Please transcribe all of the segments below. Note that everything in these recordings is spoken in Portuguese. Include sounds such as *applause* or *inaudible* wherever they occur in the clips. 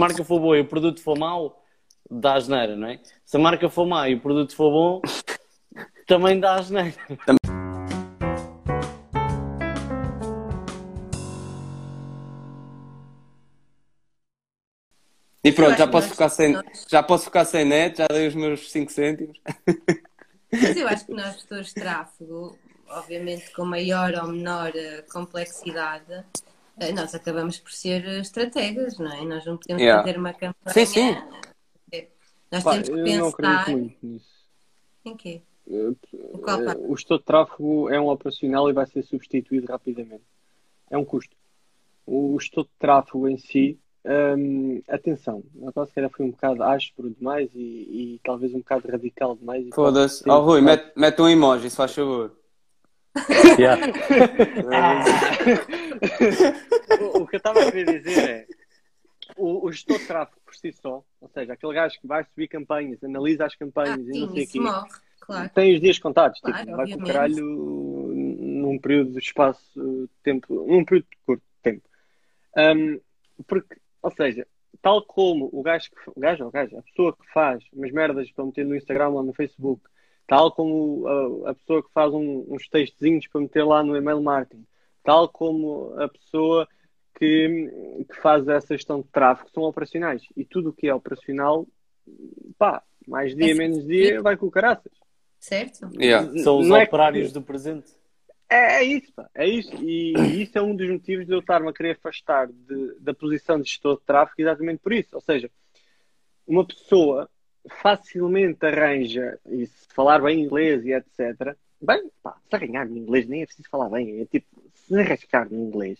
marca for boa e o produto for mau, dá asneira, não é? Se a marca for má e o produto for bom, também dá asneira. E pronto, já posso, nós- ficar sem, nós- já posso ficar sem net, já dei os meus 5 cêntimos. Mas eu acho que nós, gestores de tráfego, obviamente com maior ou menor eh, complexidade, nós acabamos por ser eh, estrategas, não é? Nós não podemos Yeah. fazer uma campanha. Sim, sim. eh, Nós Pá, temos que eu não acredito pensar muito nisso. em quê? Eh, eh? O gestor de tráfego é um operacional e vai ser substituído rapidamente. É um custo. O gestor de tráfego em si, hum, atenção, agora se calhar foi um bocado áspero demais e, e talvez um bocado radical demais. Foda-se. ter- Rui, mete, mete um emoji, se faz favor. Yeah. *laughs* o, o que eu estava a querer dizer é o, o gestor de tráfego por si só, ou seja, aquele gajo que vai subir campanhas, analisa as Ah, campanhas e não sei o quê, claro. tem os dias contados, Claro, tipo, vai com o caralho num período de espaço de tempo, num período de curto tempo. Um, porque, ou seja, tal como o gajo, que, o gajo, o gajo, a pessoa que faz umas merdas para meter no Instagram ou no Facebook, tal como a, a pessoa que faz um- uns textozinhos para meter lá no email marketing, tal como a pessoa que, que faz essa gestão de tráfego, são operacionais. E tudo o que é operacional, pá, mais dia, É menos dia, vai com o caraças. Certo? Yeah. São os Não é que- operários do presente. É, é isso, pá, é isso. E, e isso é um dos motivos de eu estar-me a querer afastar de- da posição de gestor de tráfego, exatamente por isso. Ou seja, uma pessoa facilmente arranja, e se falar bem inglês e etc. Bem, pá, se arranhar no inglês nem é preciso falar bem, é tipo, se arriscar no inglês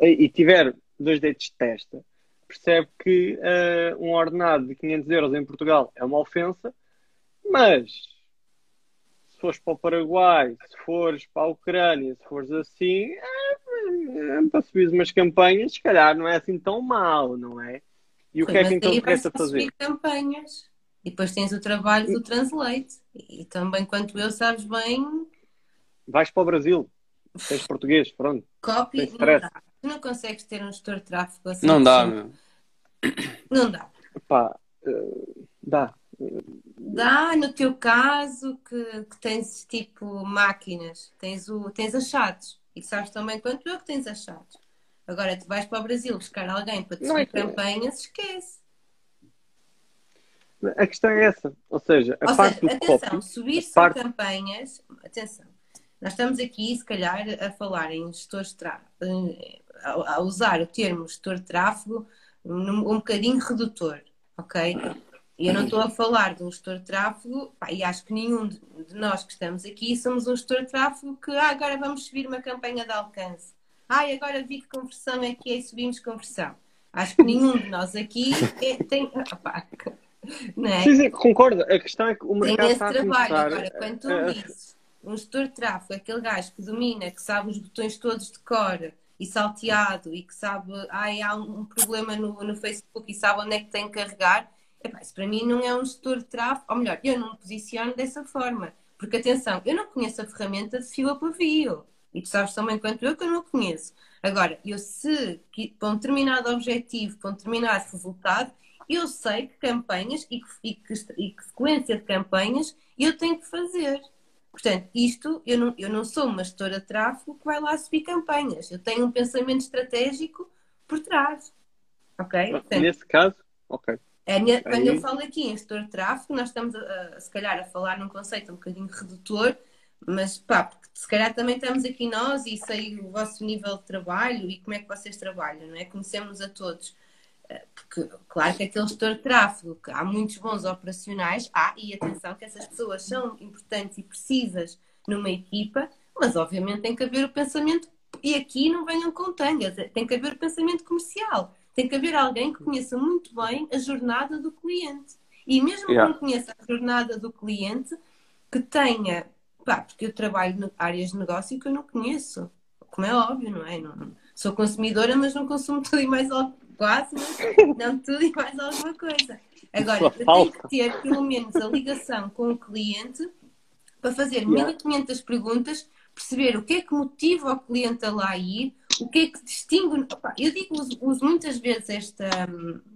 e, e tiver dois dedos de testa, percebe que eh, um ordenado de 500 euros em Portugal é uma ofensa, mas se fores para o Paraguai, se fores para a Ucrânia, se fores assim, é, é, para subir umas campanhas, se calhar não é assim tão mal, não é? E o que é que então vais fazer? campanhas. E depois tens o trabalho do Translate. E também, quanto eu, sabes bem, Vais para o Brasil, tens português, pronto. copy não dá. Tu não consegues ter um gestor de tráfego assim. Não dá, assim. meu. Não dá. Pá, eh, dá. Dá, no teu caso, que, que tens tipo máquinas, tens, o, tens achados. E sabes também quanto eu que tens achados. Agora, tu vais para o Brasil buscar alguém para te Não é campanhas, esquece. A questão é essa, ou seja, a Ou parte seja, do atenção, copy, subir a só parte- campanhas, atenção, nós estamos aqui, se calhar, a falar em gestores de tráfego, a, usar o termo gestor de tráfego num- um bocadinho redutor, ok? E eu não estou a falar de um gestor de tráfego, pá, e acho que nenhum de nós que estamos aqui somos um gestor de tráfego que ah, agora vamos subir uma campanha de alcance. Ai, agora vi que conversão é que é e subimos conversão. Acho que nenhum de nós aqui é- tem. *laughs* não é? Sim, sim, concordo. A questão é que o Tem mercado esse está a trabalho. começar. Agora, quando tu a- me dizes um gestor de tráfego, aquele gajo que domina, que sabe os botões todos de cor e salteado e que sabe, ai, há um, problema no, no Facebook e sabe onde é que tem que carregar, epá, isso para mim não é um gestor de tráfego. Ou melhor, eu não me posiciono dessa forma. Porque, atenção, eu não conheço a ferramenta de fila pavio. E tu sabes também quanto eu que eu não conheço. Agora, eu se para um determinado objetivo, para um determinado resultado, eu sei que campanhas e que, e que, e que sequência de campanhas eu tenho que fazer. Portanto, isto, eu não, eu não sou uma gestora de tráfego que vai lá subir campanhas. Eu tenho um pensamento estratégico por trás. Ok? Portanto, Nesse caso, ok. é quando Aí- eu falo aqui em gestor de tráfego, nós estamos, a, a- se calhar, a falar num conceito um bocadinho redutor, mas pá, porque se calhar também estamos aqui nós e sei o vosso nível de trabalho e como é que vocês trabalham, não é? Conhecemos a todos. Porque, claro que aquele gestor de tráfego, que há muitos bons operacionais, há, e atenção que essas pessoas são importantes e precisas numa equipa, mas obviamente tem que haver o pensamento, e aqui não venham com tangas, tem que haver o pensamento comercial. Tem que haver alguém que conheça muito bem a jornada do cliente. E mesmo que Yeah. não conheça a jornada do cliente, que tenha. Pá, porque eu trabalho em áreas de negócio que eu não conheço. Como é óbvio, não é? Não, sou consumidora, mas não consumo *laughs* tudo e mais algo. Quase, mas não *laughs* tudo e mais alguma coisa. Agora, eu tenho que ter pelo menos a ligação com o cliente para fazer Yeah. 1500 perguntas, perceber o que é que motiva o cliente a lá ir, o que é que distingue. Opa, eu digo, uso, uso muitas vezes esta,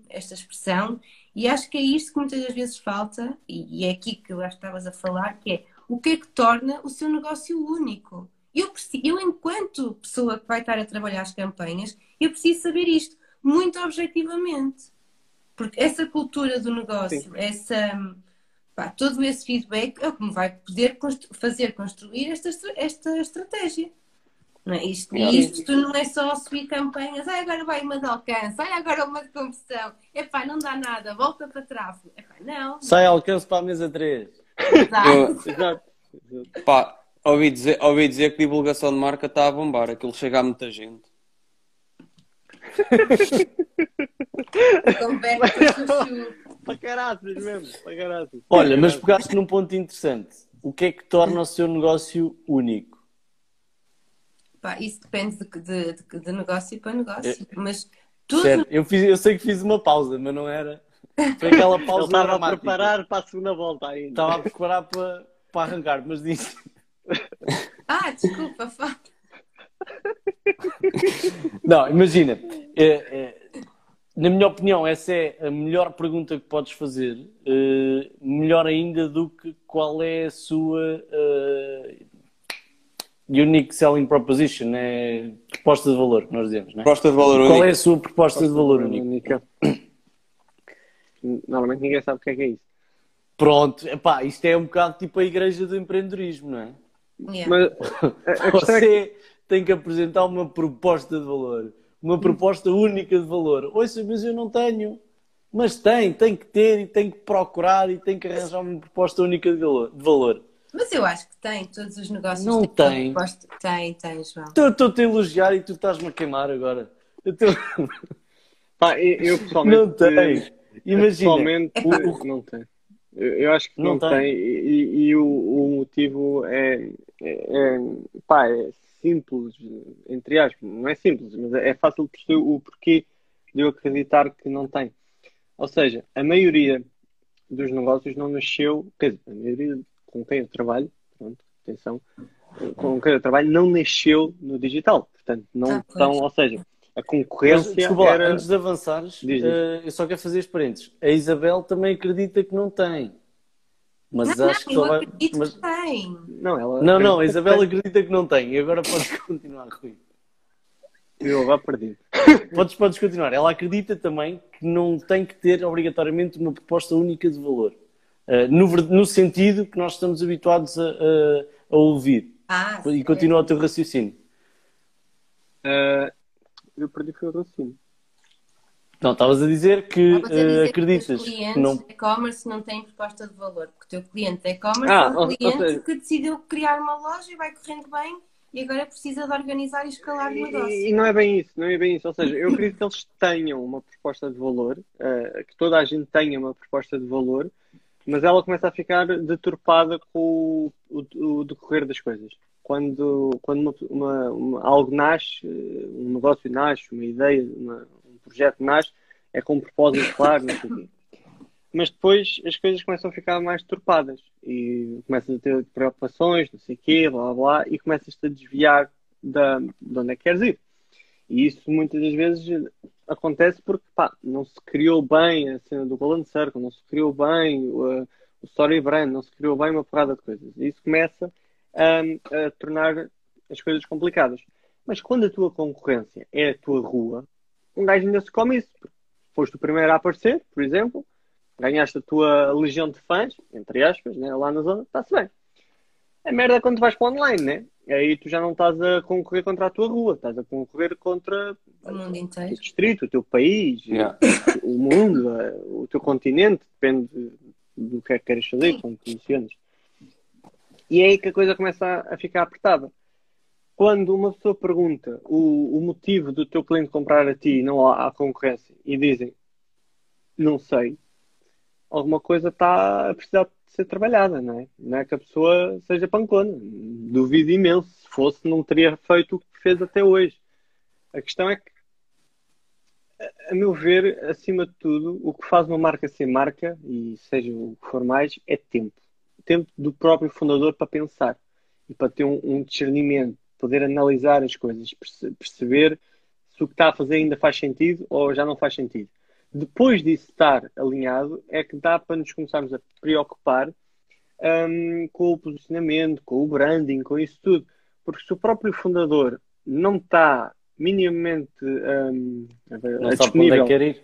esta expressão e acho que é isto que muitas das vezes falta, e, e é aqui que eu acho que estavas a falar, que é o que é que torna o seu negócio único. Eu, preciso, eu, enquanto pessoa que vai estar a trabalhar as campanhas, eu preciso saber isto muito objetivamente. Porque essa cultura do negócio, Sim. essa, pá, todo esse feedback é o que me vai poder constru- fazer construir esta, esta estratégia. Não é? isto. E isto não é só subir campanhas, ai, agora vai uma de alcance, ai, agora uma de conversão, epá, não dá nada, volta para tráfego. Epá, não, Sai alcance para a mesa 3. exato. Eu- *laughs* Exato. Exato. Pá, ouvi dizer, ouvi dizer que divulgação de marca está a bombar, aquilo chega a muita gente. Converte para caraças mesmo, para caraças. Olha, mas pegaste num ponto interessante. O que é que torna o seu negócio único? Pá, isso depende de, de, de- de negócio para negócio. É. Mas tudo. Sério, eu, fiz, eu sei que fiz uma pausa, mas não era. Foi aquela Ele pausa estava a preparar para a segunda volta ainda. Estava a preparar para, para arrancar, mas disse. Ah, desculpa, fala. Não, imagina. É, é, na minha opinião, essa é a melhor pergunta que podes fazer. eh, melhor ainda do que qual é a sua eh, unique selling proposition, é proposta de valor que nós dizemos, não é? Proposta de valor Qual único. é a sua proposta de valor único? Única. Normalmente ninguém sabe o que é que é isso. Pronto, epá, isto é um bocado tipo a igreja do empreendedorismo, não é? Yeah. Mas a, *laughs* a questão é que Você tem que apresentar uma proposta de valor, uma proposta única de valor. Ouça, mas eu não tenho. Mas tem, tem que ter e tem que procurar e tem que arranjar uma proposta única de valor. de valor. Mas eu acho que tem, todos os negócios Não têm. tem. proposta- Tem, tem, João. Estou-te a elogiar e tu estás-me a queimar agora. Eu estou- *laughs* pá, eu, eu pessoalmente. Não tem. Imagina. Pessoalmente, não tem. Eu, eu acho que Não não, tem. tem. E, e o, o motivo é, é, é, pá, é simples, entre aspas. Não é simples, mas é fácil de perceber o porquê de eu acreditar que não tem. Ou seja, a maioria dos negócios não nasceu, quer dizer, a maioria com quem eu trabalho, pronto, atenção, com quem eu trabalho não nasceu no digital. Portanto, não Ah, estão, ou seja, a Mas, concorrência desculpa lá, era... antes de avançares, eh, eu só quero fazer os parênteses. A Isabel também acredita que não tem. Mas não, acho que não, só eu vai. acredito mas- que tem. Não, ela... Não, não, a Isabel acredita que não tem. E agora podes *laughs* continuar, Rui. Eu agora perdi. Podes, podes continuar. Ela acredita também que não tem que ter obrigatoriamente uma proposta única de valor. Uh, no, no sentido que nós estamos habituados a, a- a ouvir. Ah, E continua o teu raciocínio. Ah, eu perdi foi o raciocínio. Não, estavas a dizer que a dizer uh, que acreditas os que clientes não. de e-commerce não têm proposta de valor, porque o teu cliente de e-commerce Ah, é um cliente seja- que decidiu criar uma loja e vai correndo bem e agora precisa de organizar e escalar o negócio. E, e não é bem isso, não é bem isso. Ou seja, eu acredito que eles tenham uma proposta de valor, ah, que toda a gente tenha uma proposta de valor, mas ela começa a ficar deturpada com o, o- o decorrer das coisas. Quando, quando uma- uma- uma- algo nasce, um negócio nasce, uma ideia, uma- um projeto nasce, é com um propósito claro, não sei. Mas depois as coisas começam a ficar mais turpadas e começas a ter preocupações, não sei o quê, blá blá, blá e começas-te a desviar da, de onde é que queres ir. E isso muitas das vezes acontece porque pá, não se criou bem a cena do Golden Circle, não se criou bem o, o Story Brand, não se criou bem uma porrada de coisas. E isso começa hum, a tornar as coisas complicadas. Mas quando a tua concorrência é a tua rua, um gajo ainda se come isso. Foste o primeiro a aparecer, por exemplo, ganhaste a tua legião de fãs, entre aspas, né, lá na zona, está-se bem. A merda é quando vais para o online, né? Aí tu já não estás a concorrer contra a tua rua, estás a concorrer contra O mundo o inteiro. teu distrito, o teu país, Yeah. o mundo, o teu continente, depende do que é que queres fazer, como condiciones. E é aí que a coisa começa a, a ficar apertada. Quando uma pessoa pergunta o, o motivo do teu cliente comprar a ti e não à, à concorrência e dizem não sei, alguma coisa está a precisar de ser trabalhada, não é? Não é que a pessoa seja pancona. Duvido imenso. Se fosse, não teria feito o que fez até hoje. A questão é que a meu ver, acima de tudo, o que faz uma marca ser marca, e seja o que for mais, é tempo. Tempo do próprio fundador para pensar e para ter um, um discernimento poder analisar as coisas, perce- perceber se o que está a fazer ainda faz sentido ou já não faz sentido. Depois disso estar alinhado, é que dá para nos começarmos a preocupar hum, com o posicionamento, com o branding, com isso tudo. Porque se o próprio fundador não está minimamente ver, Não sabe para onde é disponível que quer ir.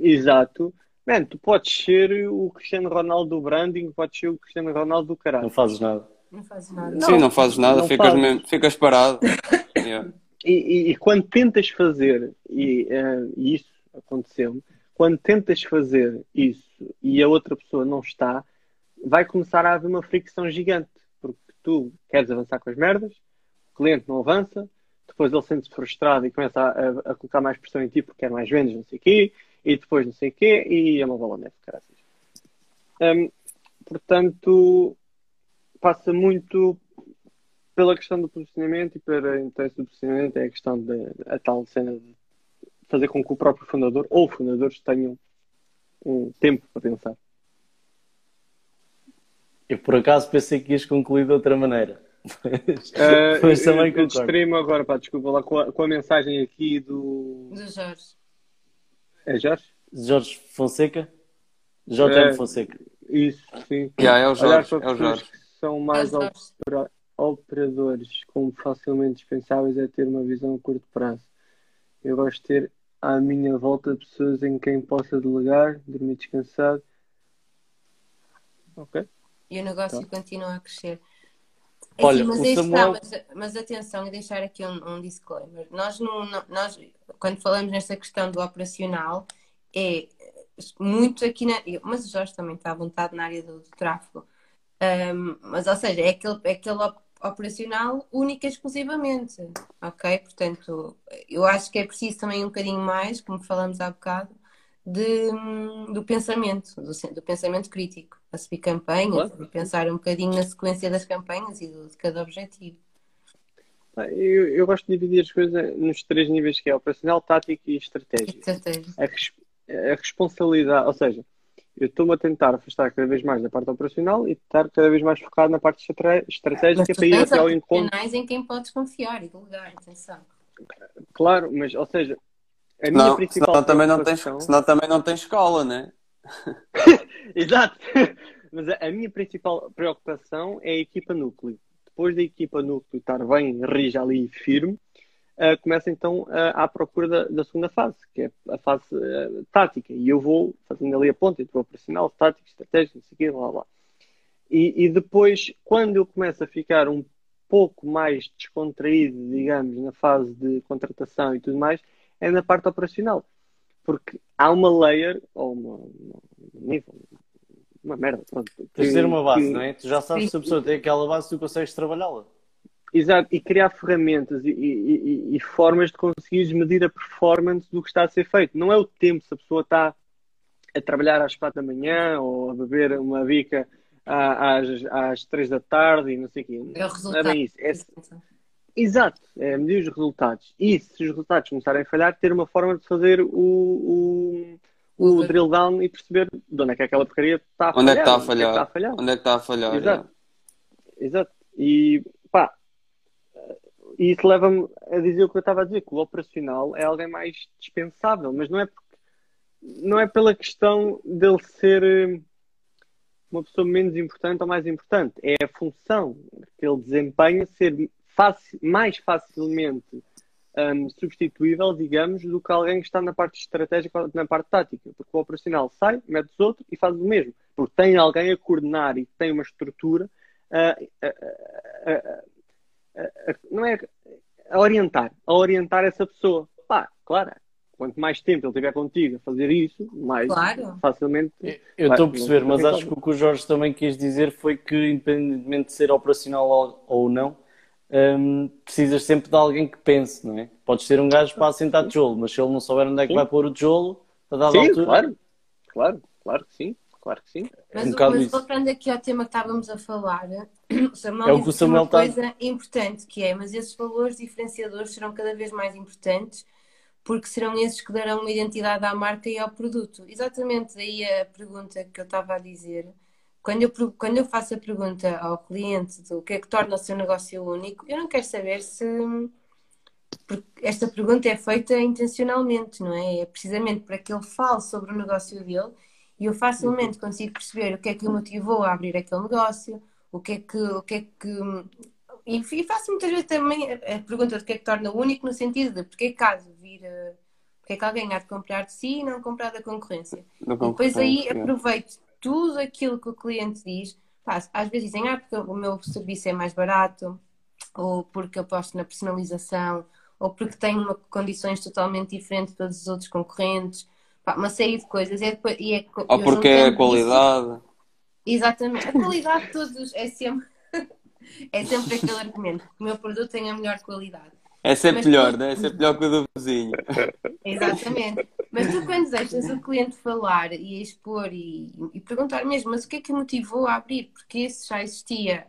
Exato. Man, tu podes ser o Cristiano Ronaldo do branding, podes ser o Cristiano Ronaldo do caralho. Não fazes nada. Não fazes nada. Sim, não fazes nada, não ficas, fazes. mesmo- ficas parado. *laughs* Yeah. E, e- e quando tentas fazer, e, eh, e isso aconteceu, quando tentas fazer isso e a outra pessoa não está, vai começar a haver uma fricção gigante. Porque tu queres avançar com as merdas, o cliente não avança, depois ele sente-se frustrado e começa a, a- a colocar mais pressão em ti porque quer mais vendas, não sei o quê, e depois não sei o quê, e é uma bola de neve, caraças. Hum, portanto, passa muito pela questão do posicionamento e para interesse do posicionamento é a questão da tal cena de fazer com que o próprio fundador ou fundadores tenham um tempo para pensar. Eu por acaso pensei que ias concluir de outra maneira. Mas, Ah, *laughs* mas eu- também eu concordo. distraí-me agora, pá, desculpa lá, com a, com a mensagem aqui do. Do Jorge. É Jorge? Jorge Fonseca? JM É. Fonseca. Isso, sim. Yeah, é o Olhar Jorge, para é o Jorge. São mais opera- operadores como facilmente dispensáveis é ter uma visão a curto prazo. Eu gosto de ter à minha volta pessoas em quem possa delegar, dormir descansado. Ok? E o negócio continua a crescer. É Olha, assim, mas, Samuel- mas, mas atenção, e deixar aqui um, um disclaimer. Nós, não, não- nós, quando falamos nesta questão do operacional, é muito aqui na. Mas o Jorge também está à vontade na área do, do tráfego. Mas, ou seja, é aquele, é aquele op- operacional única e exclusivamente. Ok? Portanto, eu acho que é preciso também um bocadinho mais, como falamos há bocado, de, do pensamento, do, do pensamento crítico, a subir campanhas, Claro. pensar um bocadinho na sequência das campanhas e do- de cada objetivo. Eu, eu gosto de dividir as coisas nos três níveis que é operacional, tático e estratégico. A, res- a responsabilidade, ou seja, eu estou-me a tentar afastar cada vez mais da parte operacional e estar cada vez mais focado na parte estratégica tu para ir até ao encontro. operacionais em quem podes confiar e delegar, atenção. Claro, mas, ou seja, a minha Não, principal senão, também não tens, senão também não tens escola, né? *laughs* Exato! Mas a, a minha principal preocupação é a equipa núcleo. Depois da equipa núcleo estar bem rija ali e firme, ah, começa então ah, à procura da, da segunda fase, que é a fase ah, tática. E eu vou fazendo ali a ponta entre o operacional, tático, estratégico, não sei o quê, blá blá. E, e depois, quando eu começo a ficar um pouco mais descontraído, digamos, na fase de contratação e tudo mais, é na parte operacional. Porque há uma layer, ou uma, uma- um nível, uma merda, pronto. Tens de ter uma base, que- não é? Tu já sabes se a pessoa tem aquela base, tu consegues trabalhá-la. Exato, e criar ferramentas e, e- e- e formas de conseguires medir a performance do que está a ser feito. Não é o tempo, se a pessoa está a trabalhar às quatro da manhã ou a beber uma bica às, às três da tarde e não sei o quê. É o Não é resultado. bem isso. É, exato, é medir os resultados. E se os resultados começarem a falhar, ter uma forma de fazer o, o, o Uhum. drill down e perceber de onde é que aquela porcaria está a falhar. Onde é que está a onde é que está a falhar? falhar. Onde é que está a falhar? Exato. Exato. E e isso leva-me a dizer o que eu estava a dizer, que o operacional é alguém mais dispensável, mas não é porque, não é pela questão dele ser eh, uma pessoa menos importante ou mais importante, é a função que ele desempenha ser faci- mais facilmente hum, substituível, digamos, do que alguém que está na parte estratégica ou na parte tática, porque o operacional sai, mete os outros e faz o mesmo, porque tem alguém a coordenar e tem uma estrutura a- a- a- não é a orientar, a orientar essa pessoa. Pá, claro, quanto mais tempo ele estiver contigo a fazer isso, mais Claro. facilmente. Eu estou a perceber, mas acho que o que o Jorge também quis dizer foi que, independentemente de ser operacional ou, ou não, hum, precisas sempre de alguém que pense, não é? Podes ser um gajo para assentar tijolo, mas se ele não souber onde é que Sim. vai pôr o tijolo, a dada Sim, altura. claro, claro, claro que sim, claro que sim. Mas, um mas voltando aqui ao tema que estávamos a falar, o *coughs* Samuel É o que o Samuel uma tá- coisa importante que é, mas esses valores diferenciadores serão cada vez mais importantes porque serão esses que darão uma identidade à marca e ao produto. Exatamente aí a pergunta que eu estava a dizer quando eu, quando eu faço a pergunta ao cliente do que é que torna o seu negócio único, eu não quero saber se. Porque esta pergunta é feita intencionalmente, não é? É precisamente para que ele fale sobre o negócio dele e eu facilmente consigo perceber o que é que o motivou a abrir aquele negócio, o que é que. O que, é que... E e faço muitas vezes também a pergunta de que é que torna único no sentido de porque é caso vir. eh, Porque é que alguém há de comprar de si e não comprar da concorrência? Da E depois aí concorrência. aproveito tudo aquilo que o cliente diz. Pá, às vezes dizem, ah, porque o meu serviço é mais barato, ou porque aposto na personalização, ou porque tenho uma, condições totalmente diferentes de todos os outros concorrentes. Pá, uma série de coisas. E é depois- e é, Ou porque é a juntando isso- qualidade. Exatamente. A qualidade de todos é sempre, *laughs* é sempre aquele argumento. O meu produto tem a melhor qualidade. É sempre Mas melhor, tu- né? É sempre melhor que o do vizinho. *laughs* Exatamente. Mas tu, quando deixas o cliente falar e expor e, e perguntar mesmo, mas o que é que motivou a abrir? Porque esse já existia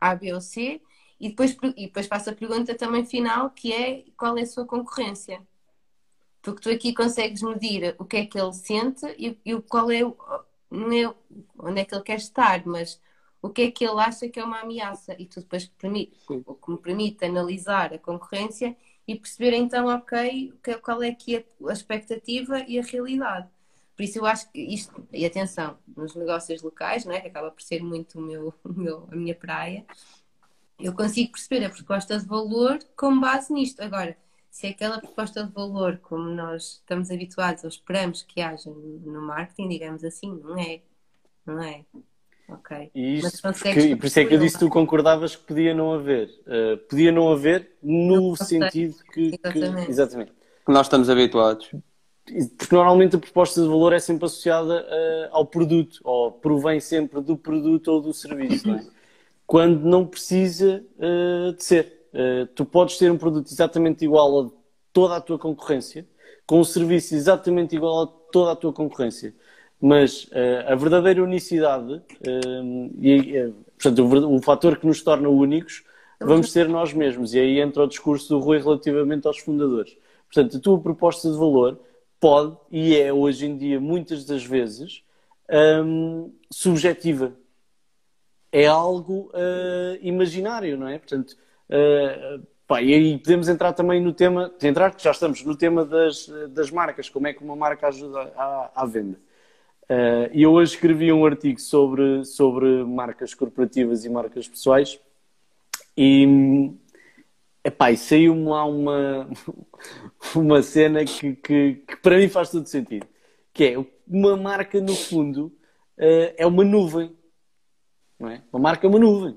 A, B ou C, e depois, e depois faço a pergunta também final, que é qual é a sua concorrência? Porque tu aqui consegues medir o que é que ele sente e, e qual é, o- é onde é que ele quer estar, mas o que é que ele acha que é uma ameaça. E tu depois permite, o que me permite analisar a concorrência e perceber então, ok, que- qual é que é a expectativa e a realidade. Por isso eu acho que isto, e atenção, nos negócios locais, não é? que acaba por ser muito o meu, *laughs* o meu- a minha praia, eu consigo perceber a proposta de valor com base nisto. Agora, se aquela proposta de valor como nós estamos habituados ou esperamos que haja no marketing, digamos assim, não é. Não é. Ok. E, isto porque- por isso é que eu disse que tu concordavas que podia não haver. Uh, podia não haver no conceito. sentido que, que- Exatamente. Exatamente. Que nós estamos habituados. Porque normalmente a proposta de valor é sempre associada uh, ao produto, ou provém sempre do produto ou do serviço, não é? quando não precisa uh, de ser. Uh, tu podes ter um produto exatamente igual a toda a tua concorrência, com um serviço exatamente igual a toda a tua concorrência, mas uh, a verdadeira unicidade um, e, uh, portanto, o, o fator que nos torna únicos vamos ser nós mesmos. E aí entra o discurso do Rui relativamente aos fundadores. Portanto, a tua proposta de valor pode e é hoje em dia, muitas das vezes, hum, subjetiva. É algo ah, imaginário, não é? Portanto, ah, pá, e aí podemos entrar também no tema, entrar que já estamos no tema das, das marcas, como é que uma marca ajuda à, à venda. Ah, E eu hoje escrevi um artigo sobre, sobre marcas corporativas e marcas pessoais e, epá, e saiu-me lá uma, *laughs* uma cena que, que, que para mim faz todo sentido. Que é, uma marca no fundo eh, é uma nuvem. Não é? Uma marca é uma nuvem.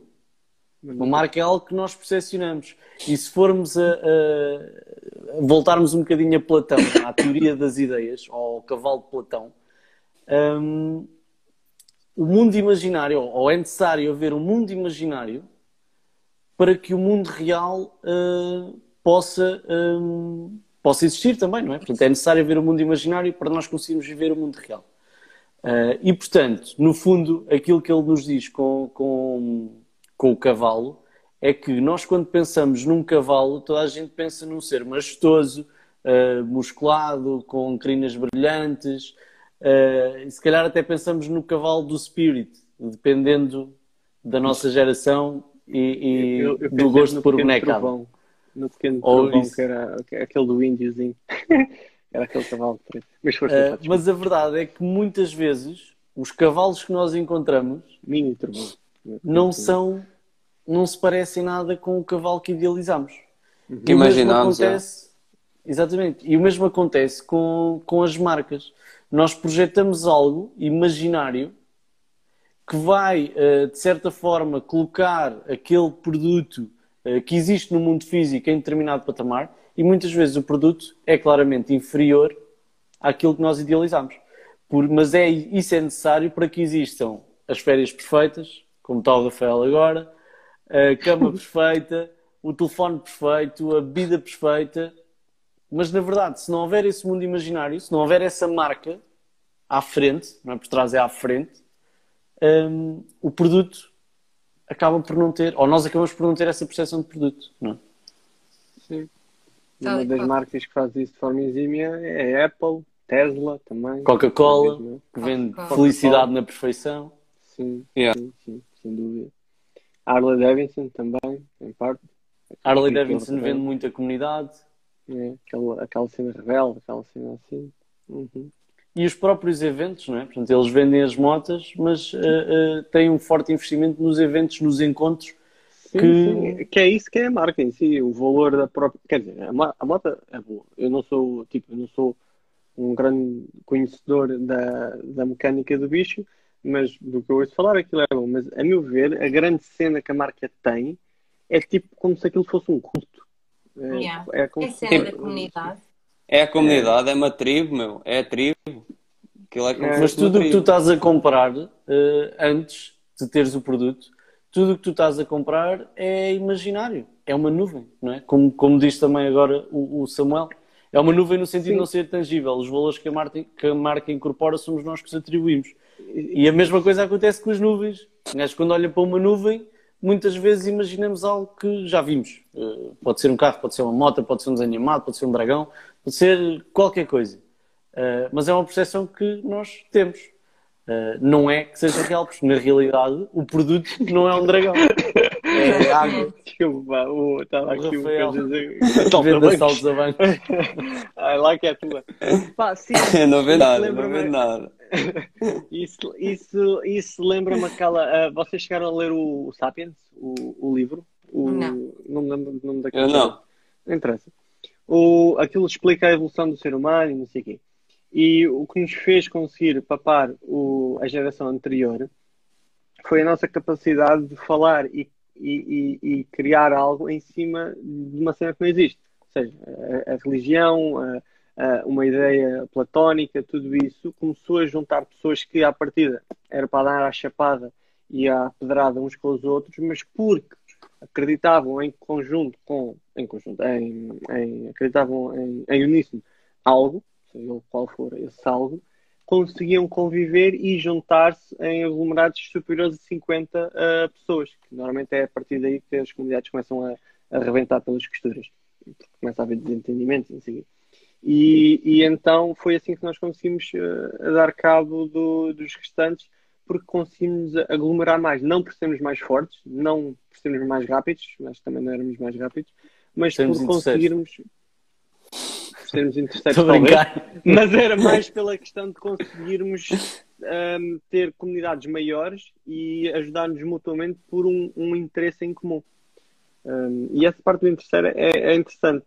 Uma marca é algo que nós percepcionamos. E se formos a, a- voltarmos um bocadinho a Platão, à teoria das ideias, ou ao cavalo de Platão, hum, o mundo imaginário, ou é necessário haver um mundo imaginário para que o mundo real uh, possa, um, possa existir também, não é? Portanto, é necessário haver um mundo imaginário para nós conseguirmos viver o mundo real. Uh, e, portanto, no fundo, aquilo que ele nos diz com, com, com o cavalo é que nós, quando pensamos num cavalo, toda a gente pensa num ser majestoso, uh, musculado, com crinas brilhantes, uh, e se calhar até pensamos no cavalo do Spirit, dependendo da nossa geração e, e Eu- eu do gosto por trovão. No pequeno Ou trovão, isso. que era que- aquele do índiozinho. *laughs* era aquele cavalo preto. Mas Uh, mas a verdade é que muitas vezes os cavalos que nós encontramos mini trovão. não são, não se parecem nada com o cavalo que idealizamos. Uhum. E o mesmo Imaginámos, é. exatamente, e o mesmo acontece com, com as marcas. Nós projetamos algo imaginário que vai, eh, de certa forma, colocar aquele produto eh, que existe no mundo físico em determinado patamar e muitas vezes o produto é claramente inferior àquilo que nós idealizamos. Mas é, isso é necessário para que existam as férias perfeitas, como está o Rafael agora, a cama perfeita, o telefone perfeito, a bebida perfeita. Mas na verdade, se não houver esse mundo imaginário, se não houver essa marca à frente, não é por trás, é à frente, hum, o produto acaba por não ter, ou nós acabamos por não ter essa percepção de produto, não é? Sim. Tal Uma e das marcas que faz isso de forma exímia é a Apple, Tesla também. Coca-Cola, é? que vende Coca-Cola. felicidade na perfeição. Sim, Yeah. sim, sim, sem dúvida. Harley Davidson também, em parte. Harley Davidson vende muita comunidade é, aquela, aquela cena rebelde, aquela cena assim. Uhum. e os próprios eventos, não é? Portanto, eles vendem as motas, mas eh, eh, têm um forte investimento nos eventos, nos encontros. Sim, Que- sim, que é isso que é a marca em si, o valor da própria. Quer dizer, a, a moto é boa. Eu não sou, tipo, eu não sou um grande conhecedor da, da mecânica do bicho, mas do que eu ouço falar, aquilo é bom. Mas, a meu ver, a grande cena que a marca tem é tipo como se aquilo fosse um culto. É, Yeah. é como É cena da comunidade. É a comunidade, é uma tribo, meu. É a tribo. Aquilo é como É, Mas tudo o que tu estás a comprar eh, antes de teres o produto, tudo o que tu estás a comprar é imaginário, é uma nuvem, não é? Como, como diz também agora o, o Samuel. É uma nuvem no sentido de Sim. não ser tangível. Os valores que a, marca, que a marca incorpora somos nós que os atribuímos. E a mesma coisa acontece com as nuvens. Gajo, quando olha para uma nuvem, muitas vezes imaginamos algo que já vimos. Eh, Pode ser um carro, pode ser uma moto, pode ser um desenho animado, pode ser um dragão, pode ser qualquer coisa. Eh, mas é uma percepção que nós temos. Eh, não é que seja real, porque na realidade o produto não é um dragão. É água. *laughs* Desculpa, o- estava O aqui um dizer. *laughs* Venda saltos a banco. *laughs* Ah, lá que é a tua. Pá, sim, não vê nada, não vê nada. *laughs* Isso, isso, isso lembra-me aquela. ah, vocês chegaram a ler o, o Sapiens, o, o livro? O, Não. Não me lembro do nome daquele. Eu não. Não interessa. O, aquilo explica a evolução do ser humano e não sei o quê. E o que nos fez conseguir papar o, a geração anterior foi a nossa capacidade de falar e, e, e, e criar algo em cima de uma cena que não existe. Ou seja, a, a religião, a- uma ideia platónica, tudo isso começou a juntar pessoas que, à partida, era para dar à chapada e à pedrada uns com os outros, mas porque acreditavam em conjunto com, em conjunto, em, em- acreditavam em, em uníssono algo, seja qual for esse algo, conseguiam conviver e juntar-se em aglomerados superiores a 50 ah, pessoas, que normalmente é a partir daí que as comunidades começam a, a rebentar pelas costuras, começa a haver desentendimento e não sei o quê. E, e então foi assim que nós conseguimos ah, dar cabo do- dos restantes, porque conseguimos aglomerar mais, não por sermos mais fortes, não por sermos mais rápidos, nós também não éramos mais rápidos, mas por conseguirmos sermos Estou *laughs* talvez, brincar. mas era mais pela questão de conseguirmos ahm, ter comunidades maiores e ajudar-nos mutuamente por um, um interesse em comum. Ahm, e essa parte do interesseiro é, é interessante.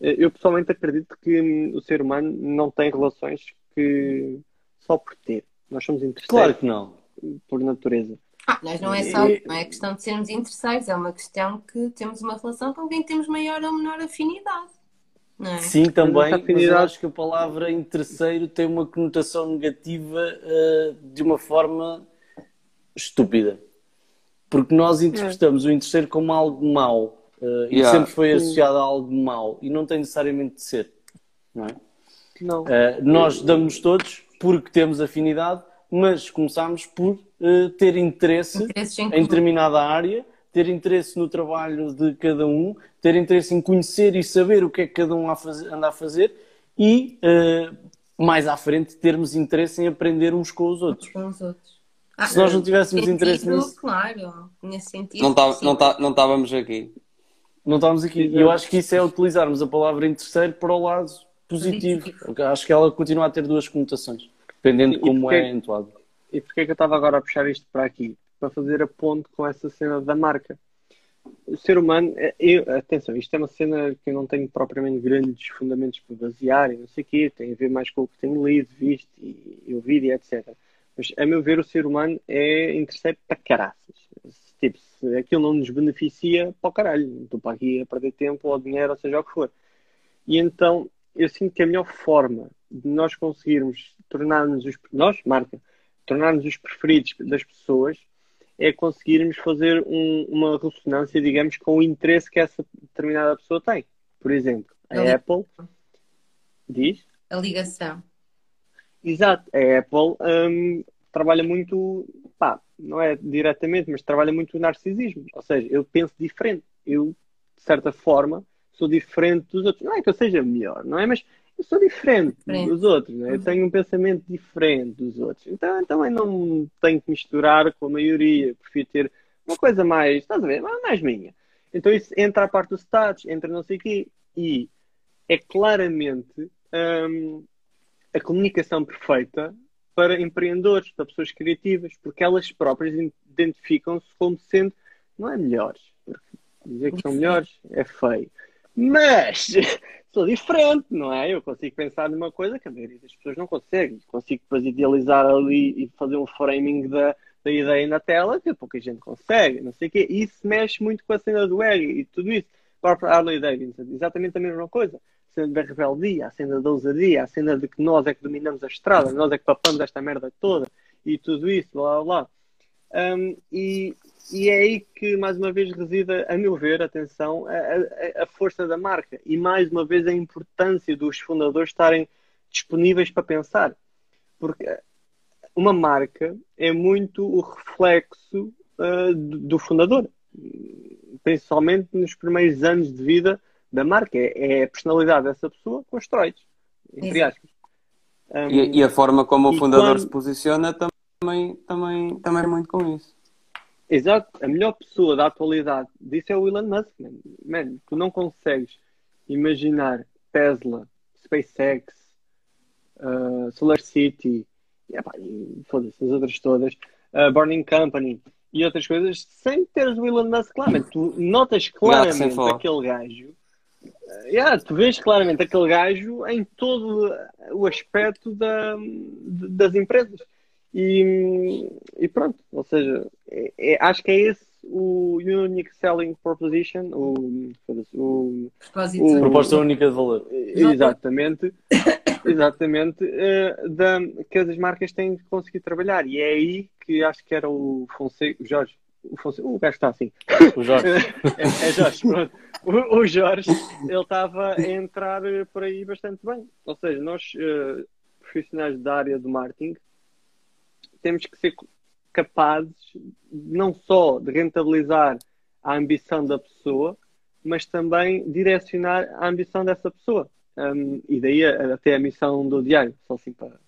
Eh, Eu pessoalmente acredito que hum, o ser humano não tem relações que só por ter. Nós somos Claro interesseiros que não. por natureza. Ah, nós não é só, E- não é questão de sermos interesseiros, é uma questão que temos uma relação com quem temos maior ou menor afinidade. Não é? Sim, também, Mas mas eu afinidade- acho que a palavra interesseiro tem uma conotação negativa eh, de uma forma estúpida. Porque nós interpretamos o interesseiro como algo mau eh, e Yeah. sempre foi associado a algo mau e não tem necessariamente de ser. Não é? Não. Eh, nós damos todos porque temos afinidade, mas começamos por eh, ter interesse Interesses em em determinada área, ter interesse no trabalho de cada um, ter interesse em conhecer e saber o que é que cada um anda a fazer e, mais à frente, termos interesse em aprender uns com os outros. com os outros. Ah, Se nós não tivéssemos nesse interesse sentido, nisso, Claro, nesse sentido. Não tá- não tá- não estávamos aqui. Não estamos aqui. E eu acho que isso é utilizarmos a palavra interesseiro para o lado positivo. Acho que ela continua a ter duas conotações, dependendo de como porque- é entoado. E porquê que eu estava agora a puxar isto para aqui? Para fazer a ponte com essa cena da marca. O ser humano, é- eu- atenção, isto é uma cena que eu não tenho propriamente grandes fundamentos para basear e não sei o quê, tem a ver mais com o que tenho lido, visto e, e ouvido e etc. Mas, a meu ver, o ser humano é interessante para caraças. Tipo, se aquilo não nos beneficia, para o caralho. Estou para aqui a perder tempo ou dinheiro, ou seja o que for. E então, eu sinto que a melhor forma de nós conseguirmos tornar-nos os, nós, marca, tornar-nos os preferidos das pessoas é conseguirmos fazer um- uma ressonância, digamos, com o interesse que essa determinada pessoa tem. Por exemplo, a Apple diz, A ligação. exato, a Apple hum, trabalha muito, pá, não é diretamente, mas trabalha muito o narcisismo. Ou seja, eu penso diferente. Eu, de certa forma, sou diferente dos outros. Não é que eu seja melhor, não é? Mas eu sou diferente Diferente. dos outros, né? eu tenho um pensamento diferente dos outros. Então eu também não tenho que misturar com a maioria, prefiro ter uma coisa mais, estás a ver, mais minha. Então isso entra a parte do status, entra não sei o quê, e é claramente hum, a comunicação perfeita para empreendedores, para pessoas criativas, porque elas próprias identificam-se como sendo, não é melhores, porque dizer que são melhores é feio, mas *laughs* sou diferente, não é? Eu consigo pensar numa coisa que a maioria das pessoas não consegue, consigo depois idealizar ali e fazer um framing da, da ideia na tela que pouca gente consegue, não sei o quê, e isso mexe muito com a cena do ego e tudo isso. A própria Harley Davidson, exatamente a mesma coisa. a cena da rebeldia, a cena da ousadia, a cena de que nós é que dominamos a estrada, nós é que papamos esta merda toda e tudo isso, blá blá. Um, e, e, é aí que, mais uma vez, reside, a meu ver, atenção, a, a, a, força da marca e, mais uma vez, a importância dos fundadores estarem disponíveis para pensar. Porque uma marca é muito o reflexo uh, do fundador, principalmente nos primeiros anos de vida da marca, é, a personalidade dessa pessoa constrói entre aspas. Um, e, e, a forma como o fundador quando... se posiciona também, também, também é muito com isso. Exato, a melhor pessoa da atualidade disso é o Elon Musk. Man. man tu não consegues imaginar Tesla, SpaceX, uh, Solar City, e, foda-se, as outras todas, uh, Burning Company e outras coisas, sem teres o Elon Musk lá. Man. Tu notas claramente aquele gajo Yeah, tu vês claramente aquele gajo em todo o aspecto da, das empresas. E, e pronto, ou seja, é, é, acho que é esse o Unique Selling Proposition, o, o, o proposta única de valor. Exatamente, exatamente, uh, da, que as marcas têm que conseguir trabalhar. E é aí que acho que era o Fonseca, o Jorge, o, Fonseca, o gajo está assim. O Jorge. *laughs* é, é Jorge, pronto o, o Jorge, ele estava a entrar eh, por aí bastante bem. Ou seja, nós, uh, profissionais da área do marketing, temos que ser capazes não só de rentabilizar a ambição da pessoa, mas também direcionar a ambição dessa pessoa. Um, e daí até a missão do diário, só assim para,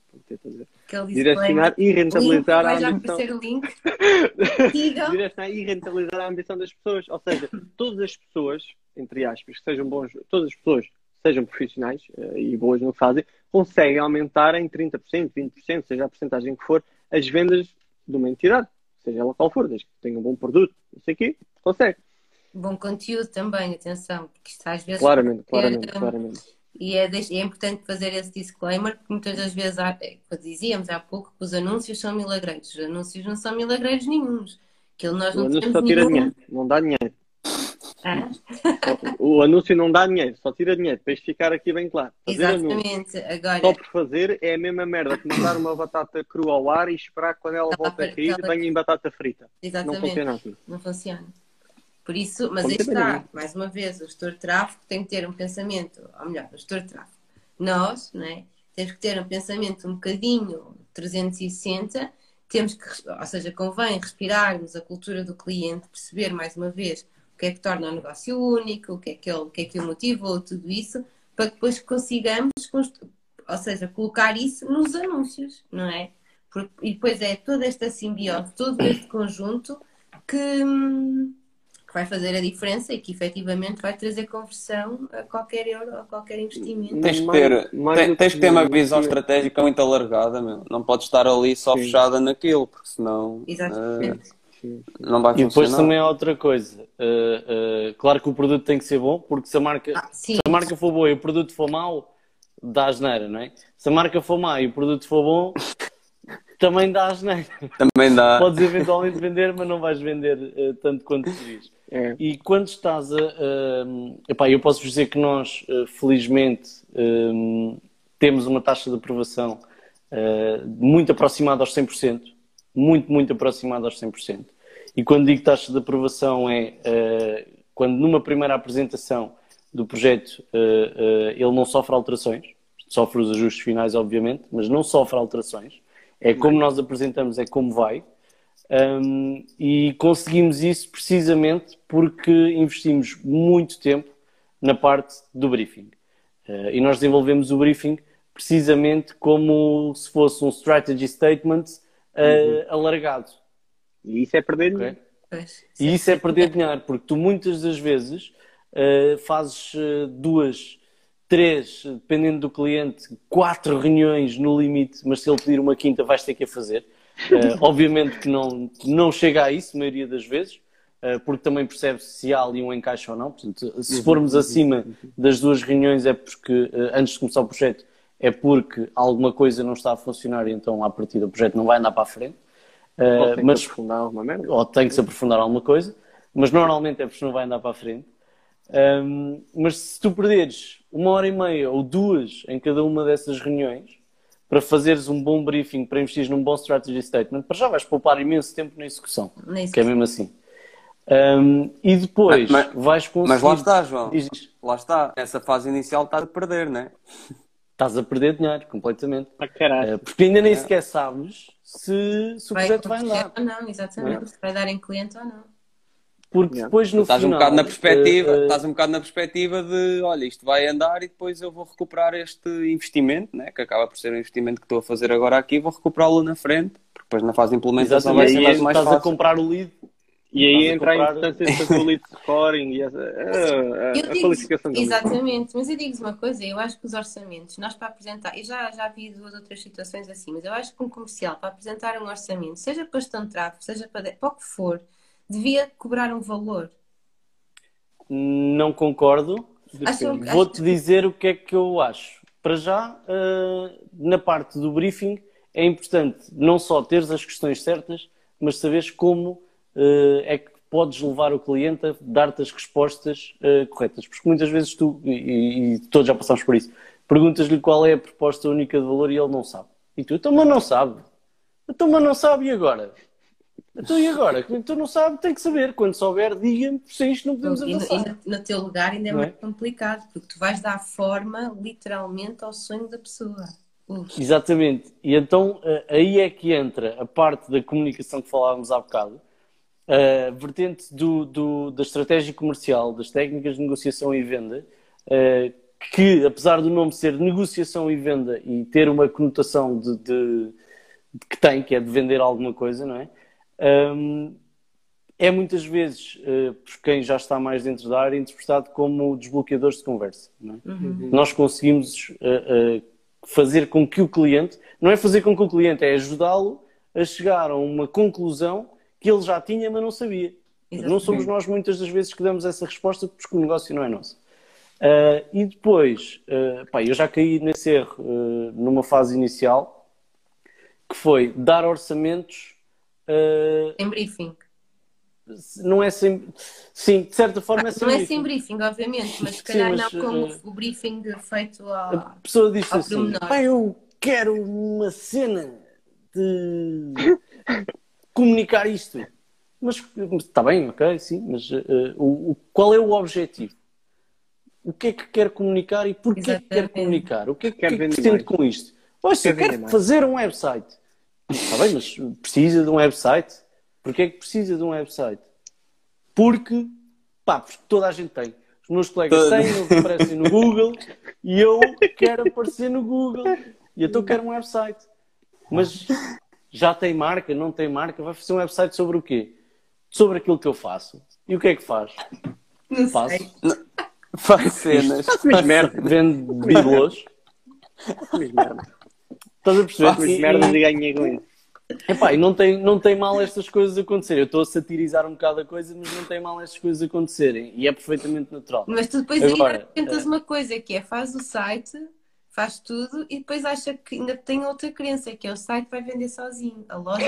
Direcionar e rentabilizar a ambição. Link. *laughs* Direcionar e rentabilizar a ambição das pessoas. Ou seja, todas as pessoas, entre aspas, que sejam bons, todas as pessoas sejam profissionais uh, e boas no que fazem, conseguem aumentar em 30%, 20%, seja a porcentagem que for, as vendas de uma entidade, seja ela qual for, desde que tenha um bom produto, não sei o quê, consegue. Bom conteúdo também, atenção, porque isto às vezes. Claramente, claramente, claramente e é, é, importante fazer esse disclaimer, porque muitas das vezes, há, é, dizíamos há pouco, que os anúncios são milagreiros. Os anúncios não são milagreiros nenhums. Aquilo nós não o anúncio só tira nenhum... dinheiro, não dá dinheiro. Ah? *laughs* O, anúncio não dá dinheiro, só tira dinheiro, para isto ficar aqui bem claro. Fazer Exatamente. Agora... Só por fazer é a mesma merda que mandar uma batata crua ao ar e esperar que quando ela volta a cair, venha em batata frita. Exatamente. Não funciona assim. Não funciona. Por isso, mas aí está, mais uma vez, o gestor de tráfego tem que ter um pensamento, ou melhor, o gestor de tráfego. Nós, né, temos que ter um pensamento um bocadinho 360, temos que, ou seja, convém respirarmos a cultura do cliente, perceber mais uma vez o que é que torna o negócio único, o que é que, ele, o, que, é que o motivou, tudo isso, para que depois consigamos, ou seja, colocar isso nos anúncios, não é? e depois é toda esta simbiose, todo este conjunto que, hum, que vai fazer a diferença e que efetivamente vai trazer conversão a qualquer euro, a qualquer investimento. Tens que ter, mais, mais tens que ter uma visão estratégica muito alargada, meu. não podes estar ali só Sim. fechada naquilo, porque senão Exatamente. Uh, não vai funcionar. E depois também há outra coisa. Uh, uh, claro que o produto tem que ser bom, porque se a marca, ah, se a marca for boa e o produto for mau, dá asneira, não é? Se a marca for má e o produto for bom, *laughs* também dá asneira. Também dá. Podes eventualmente vender, mas não vais vender uh, tanto quanto diz. É. E quando estás a. Uh, epá, eu posso dizer que nós, uh, felizmente, uh, temos uma taxa de aprovação muito aproximada aos 100%. Muito, muito aproximada aos 100%. E quando digo taxa de aprovação é quando numa primeira apresentação do projeto ele não sofre alterações, sofre os ajustes finais, obviamente, mas não sofre alterações. É como nós apresentamos, é como vai. Um, e conseguimos isso precisamente porque investimos muito tempo na parte do briefing. Uh, e nós desenvolvemos o briefing precisamente como se fosse um strategy statement uh, uhum. alargado. E isso é perder dinheiro. Okay? E isso é perder dinheiro, porque tu muitas das vezes uh, fazes duas, três, dependendo do cliente, quatro reuniões no limite, mas se ele pedir uma quinta vais ter que a fazer. Obviamente que não, não chega a isso, a maioria das vezes, eh, porque também percebe se há ali um encaixe ou não. Portanto, se uhum, formos uhum, acima uhum. das duas reuniões é porque, eh, antes de começar o projeto, é porque alguma coisa não está a funcionar e então, a partir do projeto, não vai andar para a frente. Ou tem mas, que se aprofundar alguma merda. Ou tem que se aprofundar alguma coisa, mas normalmente é porque não vai andar para a frente. Um, mas se tu perderes uma hora e meia ou duas em cada uma dessas reuniões para fazeres um bom briefing, para investir num bom strategy statement, para já vais poupar imenso tempo na execução, na execução. que é mesmo assim. Um, e depois mas, vais conseguir. Mas lá está, João. Lá está. Nessa fase inicial estás a perder, não é? Estás a perder dinheiro completamente. Ah. Uh, porque ainda nem é. sequer sabes se, se o projeto vai andar. Ou não, exatamente. Não é? Se vai dar em cliente ou não. Porque depois no estás final, um bocado na perspectiva, uh, estás um bocado na perspectiva de, olha, isto vai andar e depois eu vou recuperar este investimento, né, que acaba por ser um investimento que estou a fazer agora aqui, vou recuperá-lo na frente, porque depois na fase de implementação vai ser mais, mais estás fácil. a comprar o lead. E aí entra a importância do lead *laughs* scoring e a, a, a, a qualificação do Exatamente, mas eu digo uma coisa, eu acho que os orçamentos, nós para apresentar, eu já, já vi duas outras situações assim, mas eu acho que um comercial, para apresentar um orçamento, seja para gestão de tráfego, seja para, para o que for, devia cobrar um valor. Não concordo. Vou-te dizer o que é que eu acho. Para já, uh, na parte do briefing, é importante não só teres as questões certas, mas saberes como uh, é que podes levar o cliente a dar-te as respostas uh, corretas. Porque muitas vezes tu, e, e, todos já passamos por isso, perguntas-lhe qual é a proposta única de valor e ele não sabe. E tu, então, mas não sabe. Então, mas não sabe e agora? Então e agora? Tu não sabe, tem que saber. Quando souber, diga-me, sem isto não podemos avançar. E, no, teu lugar ainda é não mais é? complicado, porque tu vais dar forma, literalmente, ao sonho da pessoa. Exatamente. E então eh, aí é que entra a parte da comunicação que falávamos há bocado, a vertente do, do, da estratégia comercial, das técnicas de negociação e venda, uh, que apesar do nome ser negociação e venda e ter uma conotação de, de, de que tem, que é de vender alguma coisa, não é? Um, é muitas vezes, uh, por quem já está mais dentro da área, interpretado como desbloqueadores de conversa. É? Uhum. Nós conseguimos uh, uh, fazer com que o cliente, não é fazer com que o cliente, é ajudá-lo a chegar a uma conclusão que ele já tinha, mas não sabia. Exatamente. Não somos nós muitas das vezes que damos essa resposta porque o negócio não é nosso. e depois, pá, eu já caí nesse erro numa fase inicial, que foi dar orçamentos Uh, em briefing. Não é sem. Sim, de certa forma ah, é sem Não briefing. é sem briefing, obviamente, mas se calhar mas, não como uh, o briefing feito ao. A pessoa diz assim: Pai, eu quero uma cena de *laughs* comunicar isto. Mas está bem, ok, sim, mas uh, o, o, qual é o objetivo? O que é que quer comunicar e porquê é que quer comunicar? O que é que, que, é que pretende com isto? Pois, eu quero fazer um website. Está bem, mas precisa de um website? Porquê é que precisa de um website? Porque, pá, porque toda a gente tem. Os meus colegas têm, eles aparecem no Google e eu quero aparecer no Google. E então quero um website. Mas já tem marca, não tem marca, vai fazer um website sobre o quê? Sobre aquilo que eu faço. E o que é que faz? Não Faço. Sei. Faz cenas. Faz merda. Vende bibelôs. Faz merda. Estás a perceber? Faço e, merdas e ganhei com isso. Epá, e não tem, não tem mal estas coisas acontecerem. Eu estou a satirizar um bocado a coisa, mas não tem mal estas coisas acontecerem. E é perfeitamente natural. Mas tu depois Agora, aí tentas é... uma coisa que é faz o site, faz tudo e depois acha que ainda tem outra crença, que é o site vai vender sozinho. A loja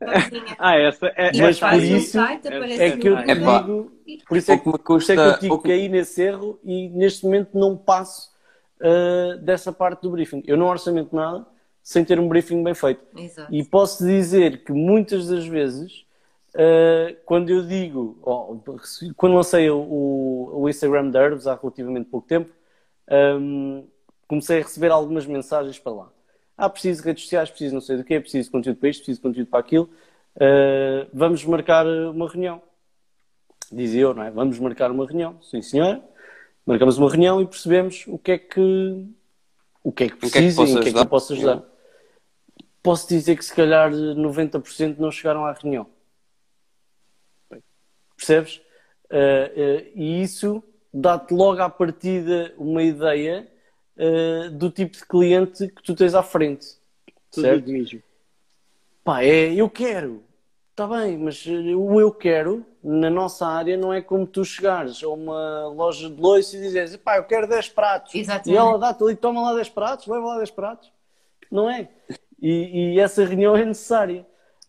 vai sozinha. *laughs* ah, essa é, e mas por isso site, é, que eu te digo, por isso é que, custa, é que eu digo que caí nesse erro e neste momento não passo uh, dessa parte do briefing. Eu não orçamento nada sem ter um briefing bem feito. Exato. E posso dizer que muitas das vezes, uh, quando eu digo, oh, quando lancei o, o, Instagram da Herbs há relativamente pouco tempo, um, ehm, comecei a receber algumas mensagens para lá. Ah, preciso de redes sociais, preciso não sei do quê, preciso de conteúdo para isto, preciso de conteúdo para aquilo. Uh, vamos marcar uma reunião. Dizia eu, não é? Vamos marcar uma reunião. Sim, senhor. Marcamos uma reunião e percebemos o que é que, o que, é que precisa e o que é que eu posso ajudar. Posso dizer que se calhar 90% não chegaram à reunião. Percebes? Uh, uh, e isso dá-te logo à partida uma ideia uh, do tipo de cliente que tu tens à frente. Tudo certo? mesmo. Pá, é eu quero. Está bem, mas o eu quero na nossa área não é como tu chegares a uma loja de loiça e dizes pá, eu quero 10 pratos. Exatamente. E ela dá-te ali, toma lá 10 pratos, leva lá 10 pratos. Não é? E, e essa reunião é necessária.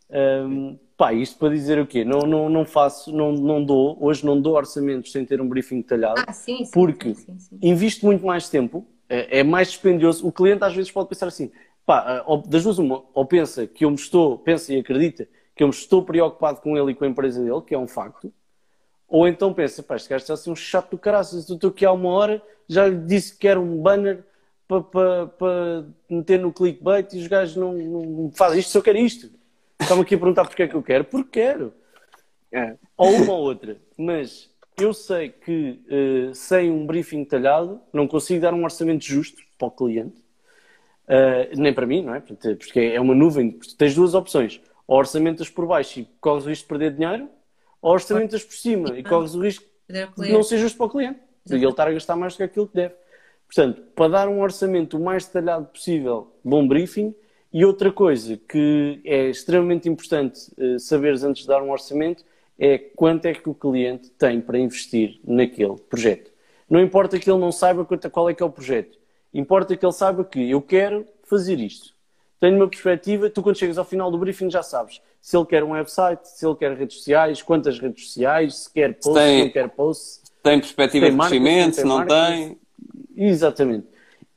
Um, pá, isto para dizer o quê? Não, não, não faço, não, não dou, hoje não dou orçamentos sem ter um briefing detalhado, ah, sim, sim, porque sim, invisto muito mais tempo, é, é, mais dispendioso. O cliente às vezes pode pensar assim, pá, ah, das duas uma, ou pensa que eu me estou, pensa e acredita que eu me estou preocupado com ele e com a empresa dele, que é um facto, ou então pensa, pá, este gajo está a ser um chato do caraças, estou aqui há uma hora, já lhe disse que quero um banner para pa, pa meter no clickbait e os gajos não, não fazem isto, só quero isto. Estão-me aqui a perguntar porque é que eu quero. Porque quero. É. Ou uma ou outra. Mas eu sei que uh, sem um briefing detalhado não consigo dar um orçamento justo para o cliente. Uh, nem para mim, não é? Porque é uma nuvem. Tens duas opções. Ou orçamentas por baixo e corres o risco de perder dinheiro, ou orçamentas por cima e corres o risco de não ser justo para o cliente. E ele estar a gastar mais do que aquilo que deve. Portanto, para dar um orçamento o mais detalhado possível, bom briefing, e outra coisa que é extremamente importante uh, saberes antes de dar um orçamento é quanto é que o cliente tem para investir naquele projeto. Não importa que ele não saiba qual é que é o projeto, importa que ele saiba que eu quero fazer isto. Tenho uma perspectiva, tu quando chegas ao final do briefing já sabes se ele quer um website, se ele quer redes sociais, quantas redes sociais, se quer posts, se, tem, se não quer posts. Tem perspectiva de crescimento, se não tem. Exatamente.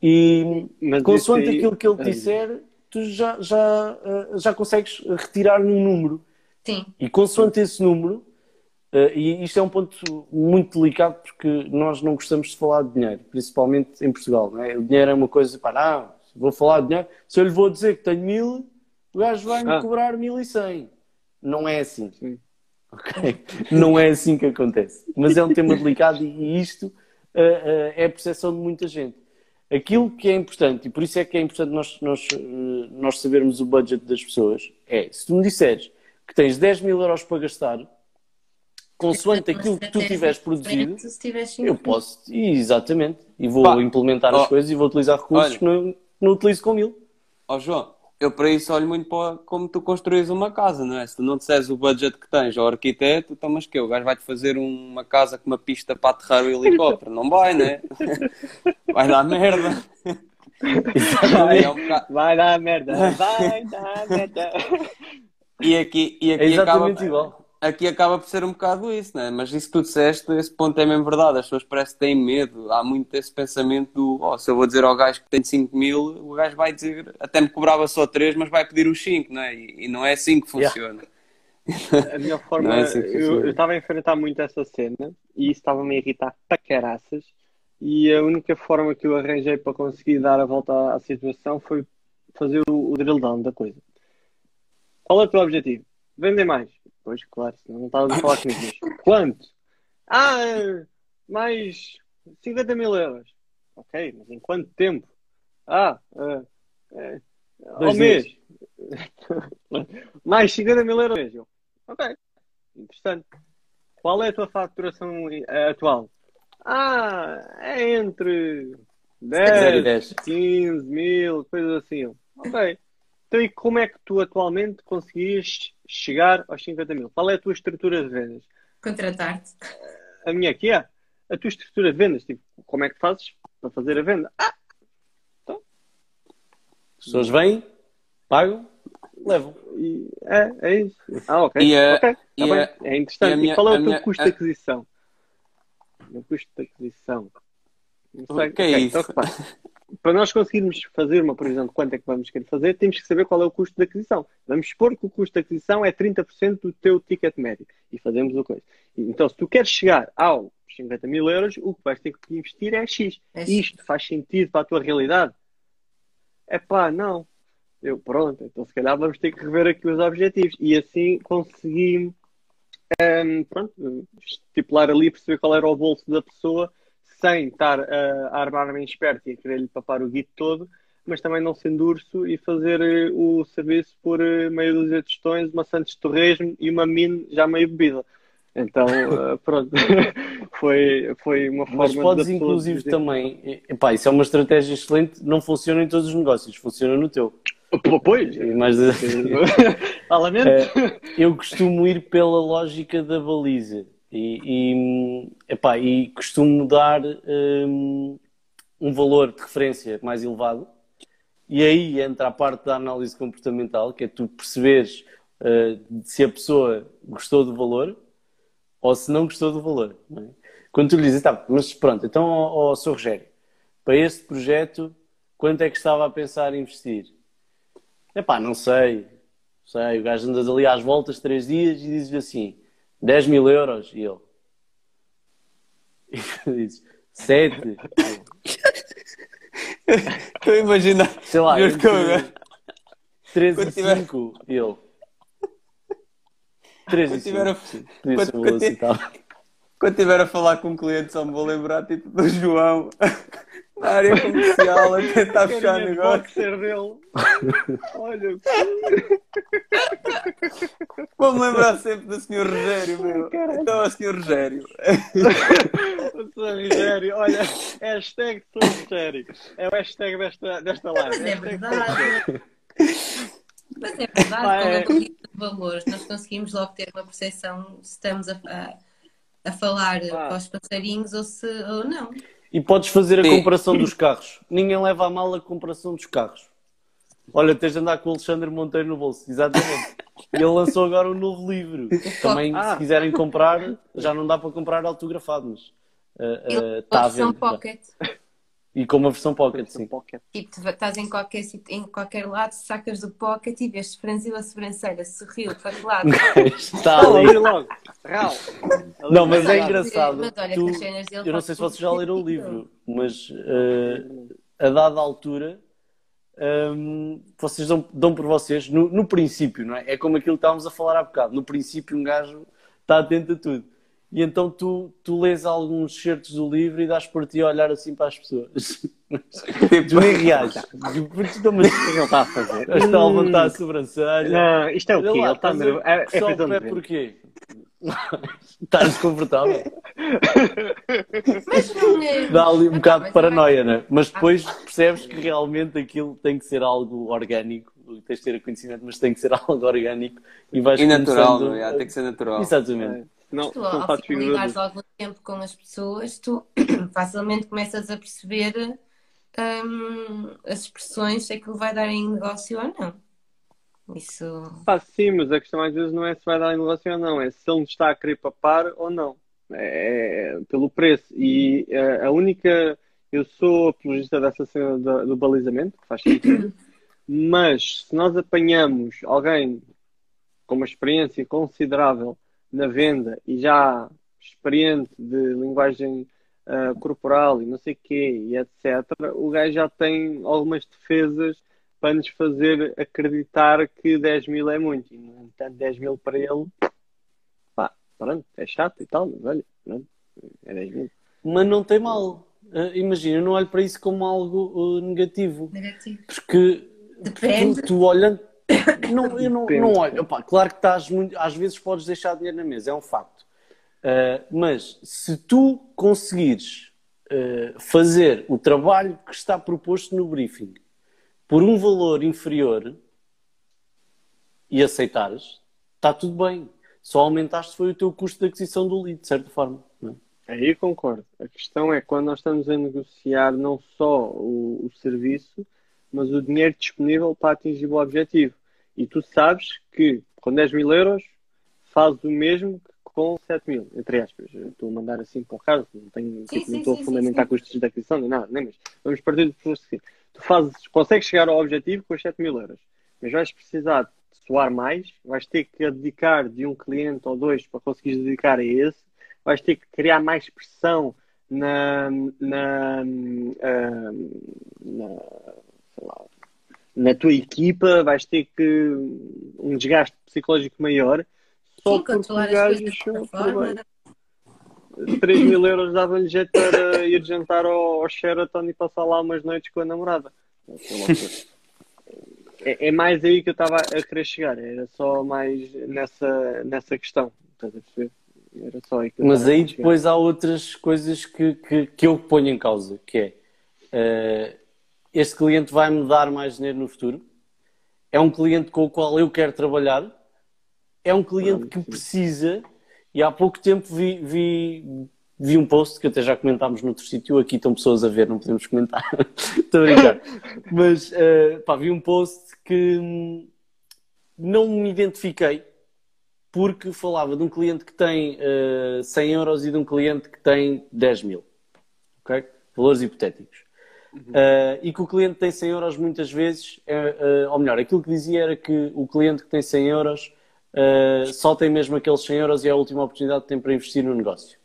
E Mas consoante aí... aquilo que ele disser, tu já, já, eh, já consegues retirar um número. Sim. E consoante esse número, eh, e isto é um ponto muito delicado porque nós não gostamos de falar de dinheiro, principalmente em Portugal. Não é? O dinheiro é uma coisa para, ah, vou falar de dinheiro, se eu lhe vou dizer que tenho mil, o gajo vai-me ah. cobrar mil e cem. Não é assim. Sim. Okay? Não é assim que acontece. Mas é um tema delicado e isto é a percepção de muita gente. Aquilo que é importante, e por isso é que é importante nós, nós, eh, nós sabermos o budget das pessoas, é se tu me disseres que tens 10 mil euros para gastar, consoante aquilo que tu tiveres produzido, eu posso, exatamente, e vou Pá, implementar as coisas e vou utilizar recursos olha, que não, não utilizo com mil. Ó oh João, eu para isso olho muito para como tu construís uma casa, não é? Se tu não disseres o budget que tens ao arquiteto, então mas que o gajo vai-te fazer uma casa com uma pista para aterrar o helicóptero. Não vai, né? *laughs* Vai dar merda. Vai, *laughs* é um bocado... vai dar merda. Vai dar merda. *laughs* E aqui, e aqui é exatamente acaba... igual aqui acaba por ser um bocado isso, né? Mas isso que tu disseste, esse ponto é mesmo verdade. As pessoas parece que têm medo. Há muito esse pensamento do oh, se eu vou dizer ao gajo que tem 5 mil, o gajo vai dizer, até me cobrava só 3, mas vai pedir os 5, né? E, e não é assim que funciona. Yeah. A minha *laughs* forma, é assim eu estava a enfrentar muito essa cena e isso estava-me a irritar para caraças. E a única forma que eu arranjei para conseguir dar a volta à situação foi fazer o, o drill down da coisa. Qual é o teu objetivo? Vender mais. Pois, claro, senão não estava a falar comigo. Mas *laughs* quanto? Ah, mais 50 mil euros. Ok, mas em quanto tempo? Ah, uh, uh, ao mês. *laughs* mais 50 mil euros ao mês. Ok, interessante. Qual é a tua faturação atual? Ah, é entre 10, 10. 15 mil, coisas assim. Ok. Então, e como é que tu atualmente conseguias chegar aos 50 mil? Qual é a tua estrutura de vendas? Contratar-te. A minha aqui é a tua estrutura de vendas. Tipo, como é que fazes para fazer a venda? Ah! Então. As pessoas vêm, pagam, levam. E, é, é isso. Ah, ok. E, uh, okay. E, tá é interessante. E, minha, e qual é o teu minha, custo a... de aquisição? O custo de aquisição. Não sei. O que é okay, isso? Então, *laughs* para nós conseguirmos fazer uma previsão de quanto é que vamos querer fazer, temos que saber qual é o custo de aquisição. Vamos supor que o custo de aquisição é 30% do teu ticket médio e fazemos o coisa. Então, se tu queres chegar aos 50 mil euros, o que vais ter que investir é X. É Isto faz sentido para a tua realidade? É pá, não. Eu, pronto, então se calhar vamos ter que rever aqui os objetivos e assim consegui um, pronto, estipular ali, perceber qual era o bolso da pessoa sem estar a, a armar-me esperto e a querer-lhe papar o guito todo, mas também não sendo urso e fazer uh, o serviço por uh, meia dúzia de tostões, uma Santos Torresmo e uma mine já meio bebida. Então, uh, *laughs* pronto, *laughs* foi, foi uma forma Mas podes, de inclusive, também. Epá, isso é uma estratégia excelente, não funciona em todos os negócios, funciona no teu. Pois, mas *laughs* eu costumo ir pela lógica da baliza e, e, epá, e costumo dar um, um valor de referência mais elevado e aí entra a parte da análise comportamental, que é tu perceberes uh, se a pessoa gostou do valor ou se não gostou do valor. É? Quando tu lhe dizes, tá, mas pronto, então, ó, ó, Sr. Rogério, para este projeto, quanto é que estava a pensar em investir? Epá, não sei, sei, o gajo anda ali às voltas três dias e diz-lhe assim, 10 mil euros, e ele, *laughs* e diz, 7, Estou a imaginar. Sei lá, Juro que eu- 13 Quando e tiver- 5, e ele. 13 e Quando tiver a- 5. Podia ser quando- uma quando- citada. Quando estiver a falar com um cliente, só me vou lembrar tipo do João na área comercial a tentar fechar de negócio. boxer dele. Olha, Vou-me lembrar sempre do Sr. Rogério, meu. Então, o Sr. Rogério. o Sr. Rogério, olha, hashtag Sr. Rogério. É o hashtag desta, desta live. Mas é verdade. Mas é verdade, Ah, com é. a de valores, nós conseguimos logo ter uma percepção se estamos a, a, a falar Ah. para os passarinhos ou, se, ou não. E podes fazer a Sim. comparação dos carros. Ninguém leva a mal a comparação dos carros. Olha, tens de andar com o Alexandre Monteiro no bolso, exatamente. E ele lançou agora um novo livro. Também, Ah. se quiserem comprar, já não dá para comprar autografado, mas está à versão venda. pocket. E com uma versão pocket, sim. Pocket. Tipo, tu estás em qualquer, em qualquer lado, sacas do pocket e vês franziu a sobrancelha, sorriu para que lado. *laughs* Está ali. logo. Não, mas é engraçado. Mas olha, Tu- eu não sei se vocês já leram o livro, mas eh, a dada altura hum, vocês dão, dão por vocês, no, no princípio, não é? É como aquilo que estávamos a falar há bocado. No princípio, um gajo está atento a tudo. E então tu, tu lês alguns certos do livro e dás por ti a olhar assim para as pessoas. *laughs* tu nem reages. Porque tu também O que é que ele está a fazer? está a levantar a sobrancelha. Não, isto é o quê? lá, Ele está estás a nervoso. É, é coçar o pé porquê? Estás *laughs* desconfortável? Mas não é. Dá ali um Não, bocado de mas paranoia, vai- né? Mas depois percebes que realmente aquilo tem que ser algo orgânico. Tens de ter conhecimento, mas tem que ser *laughs* algo orgânico e vais E natural, começando- não é? Tem que ser natural. Exatamente. Não, Tu, são ao fatos ligares algum tempo com as pessoas, tu *coughs* facilmente começas a perceber hum, as expressões, se aquilo vai dar em negócio ou não. Isso. Pá, sim, mas a questão às vezes não é se vai dar em negócio ou não, é se ele está a querer papar ou não. É, é pelo preço. E eh, a única. Eu sou apologista dessa cena do, do balizamento, que faz sentido, *coughs* mas se nós apanhamos alguém com uma experiência considerável na venda e já experiente de linguagem ah, corporal e não sei o quê, e etc., o gajo já tem algumas defesas para nos fazer acreditar que 10 mil é muito. E, no entanto, 10 mil para ele, pá, pronto, é chato e tal, mas olha, pronto, é 10 mil. Mas não tem mal. Ah, imagina, eu não olho para isso como algo ah, negativo. Negativo. Porque Depende. tu, tu olhando. *coughs* Não, eu não, não olho. Opá, claro que estás muito. Às vezes podes deixar dinheiro na mesa, é um facto. Ah, mas se tu conseguires ah, fazer o trabalho que está proposto no briefing por um valor inferior e aceitares, está tudo bem. Só aumentaste foi o teu custo de aquisição do lead, de certa forma. é? Aí eu concordo. A questão é quando nós estamos a negociar não só o, o serviço, mas o dinheiro disponível para atingir o objetivo. E tu sabes que com 10 mil euros fazes o mesmo que com 7 mil, entre aspas. Eu Estou a mandar assim para o caso, não, tenho, Sim, tipo, sim, não estou sim, a fundamentar custos de aquisição nem nada, nem mas vamos partir do pressuposto que tu fazes, consegues chegar ao objetivo com os 7 mil euros, mas vais precisar de soar mais, vais ter que dedicar de um cliente ou dois para conseguires dedicar a esse, vais ter que criar mais pressão na, na, ah, na, sei lá, na tua equipa, vais ter que um desgaste psicológico maior só Sim, porque controlar as gajo coisas de achou outra por forma. bem. 3 mil euros dava-lhe jeito para ir jantar ao, ao Sheraton e passar lá umas noites com a namorada. É, é mais aí que eu estava a querer chegar, era só mais nessa, nessa questão. Estás a perceber? Era só aí que Mas aí depois há outras coisas que, que, que eu ponho em causa, que é eh, este cliente vai-me dar mais dinheiro no futuro, é um cliente com o qual eu quero trabalhar, é um cliente que precisa, e há pouco tempo vi, vi, vi um post que até já comentámos noutro sítio, aqui estão pessoas a ver, não podemos comentar, *laughs* estou a brincar, mas eh, pá, vi um post que hum, não me identifiquei porque falava de um cliente que tem eh, 100 euros e de um cliente que tem 10 mil. Ok? Valores hipotéticos. Eh, e que o cliente tem 100 euros muitas vezes, é, eh, ou melhor, aquilo que dizia era que o cliente que tem 100 euros eh, só tem mesmo aqueles 100 euros e é a última oportunidade que tem para investir no negócio.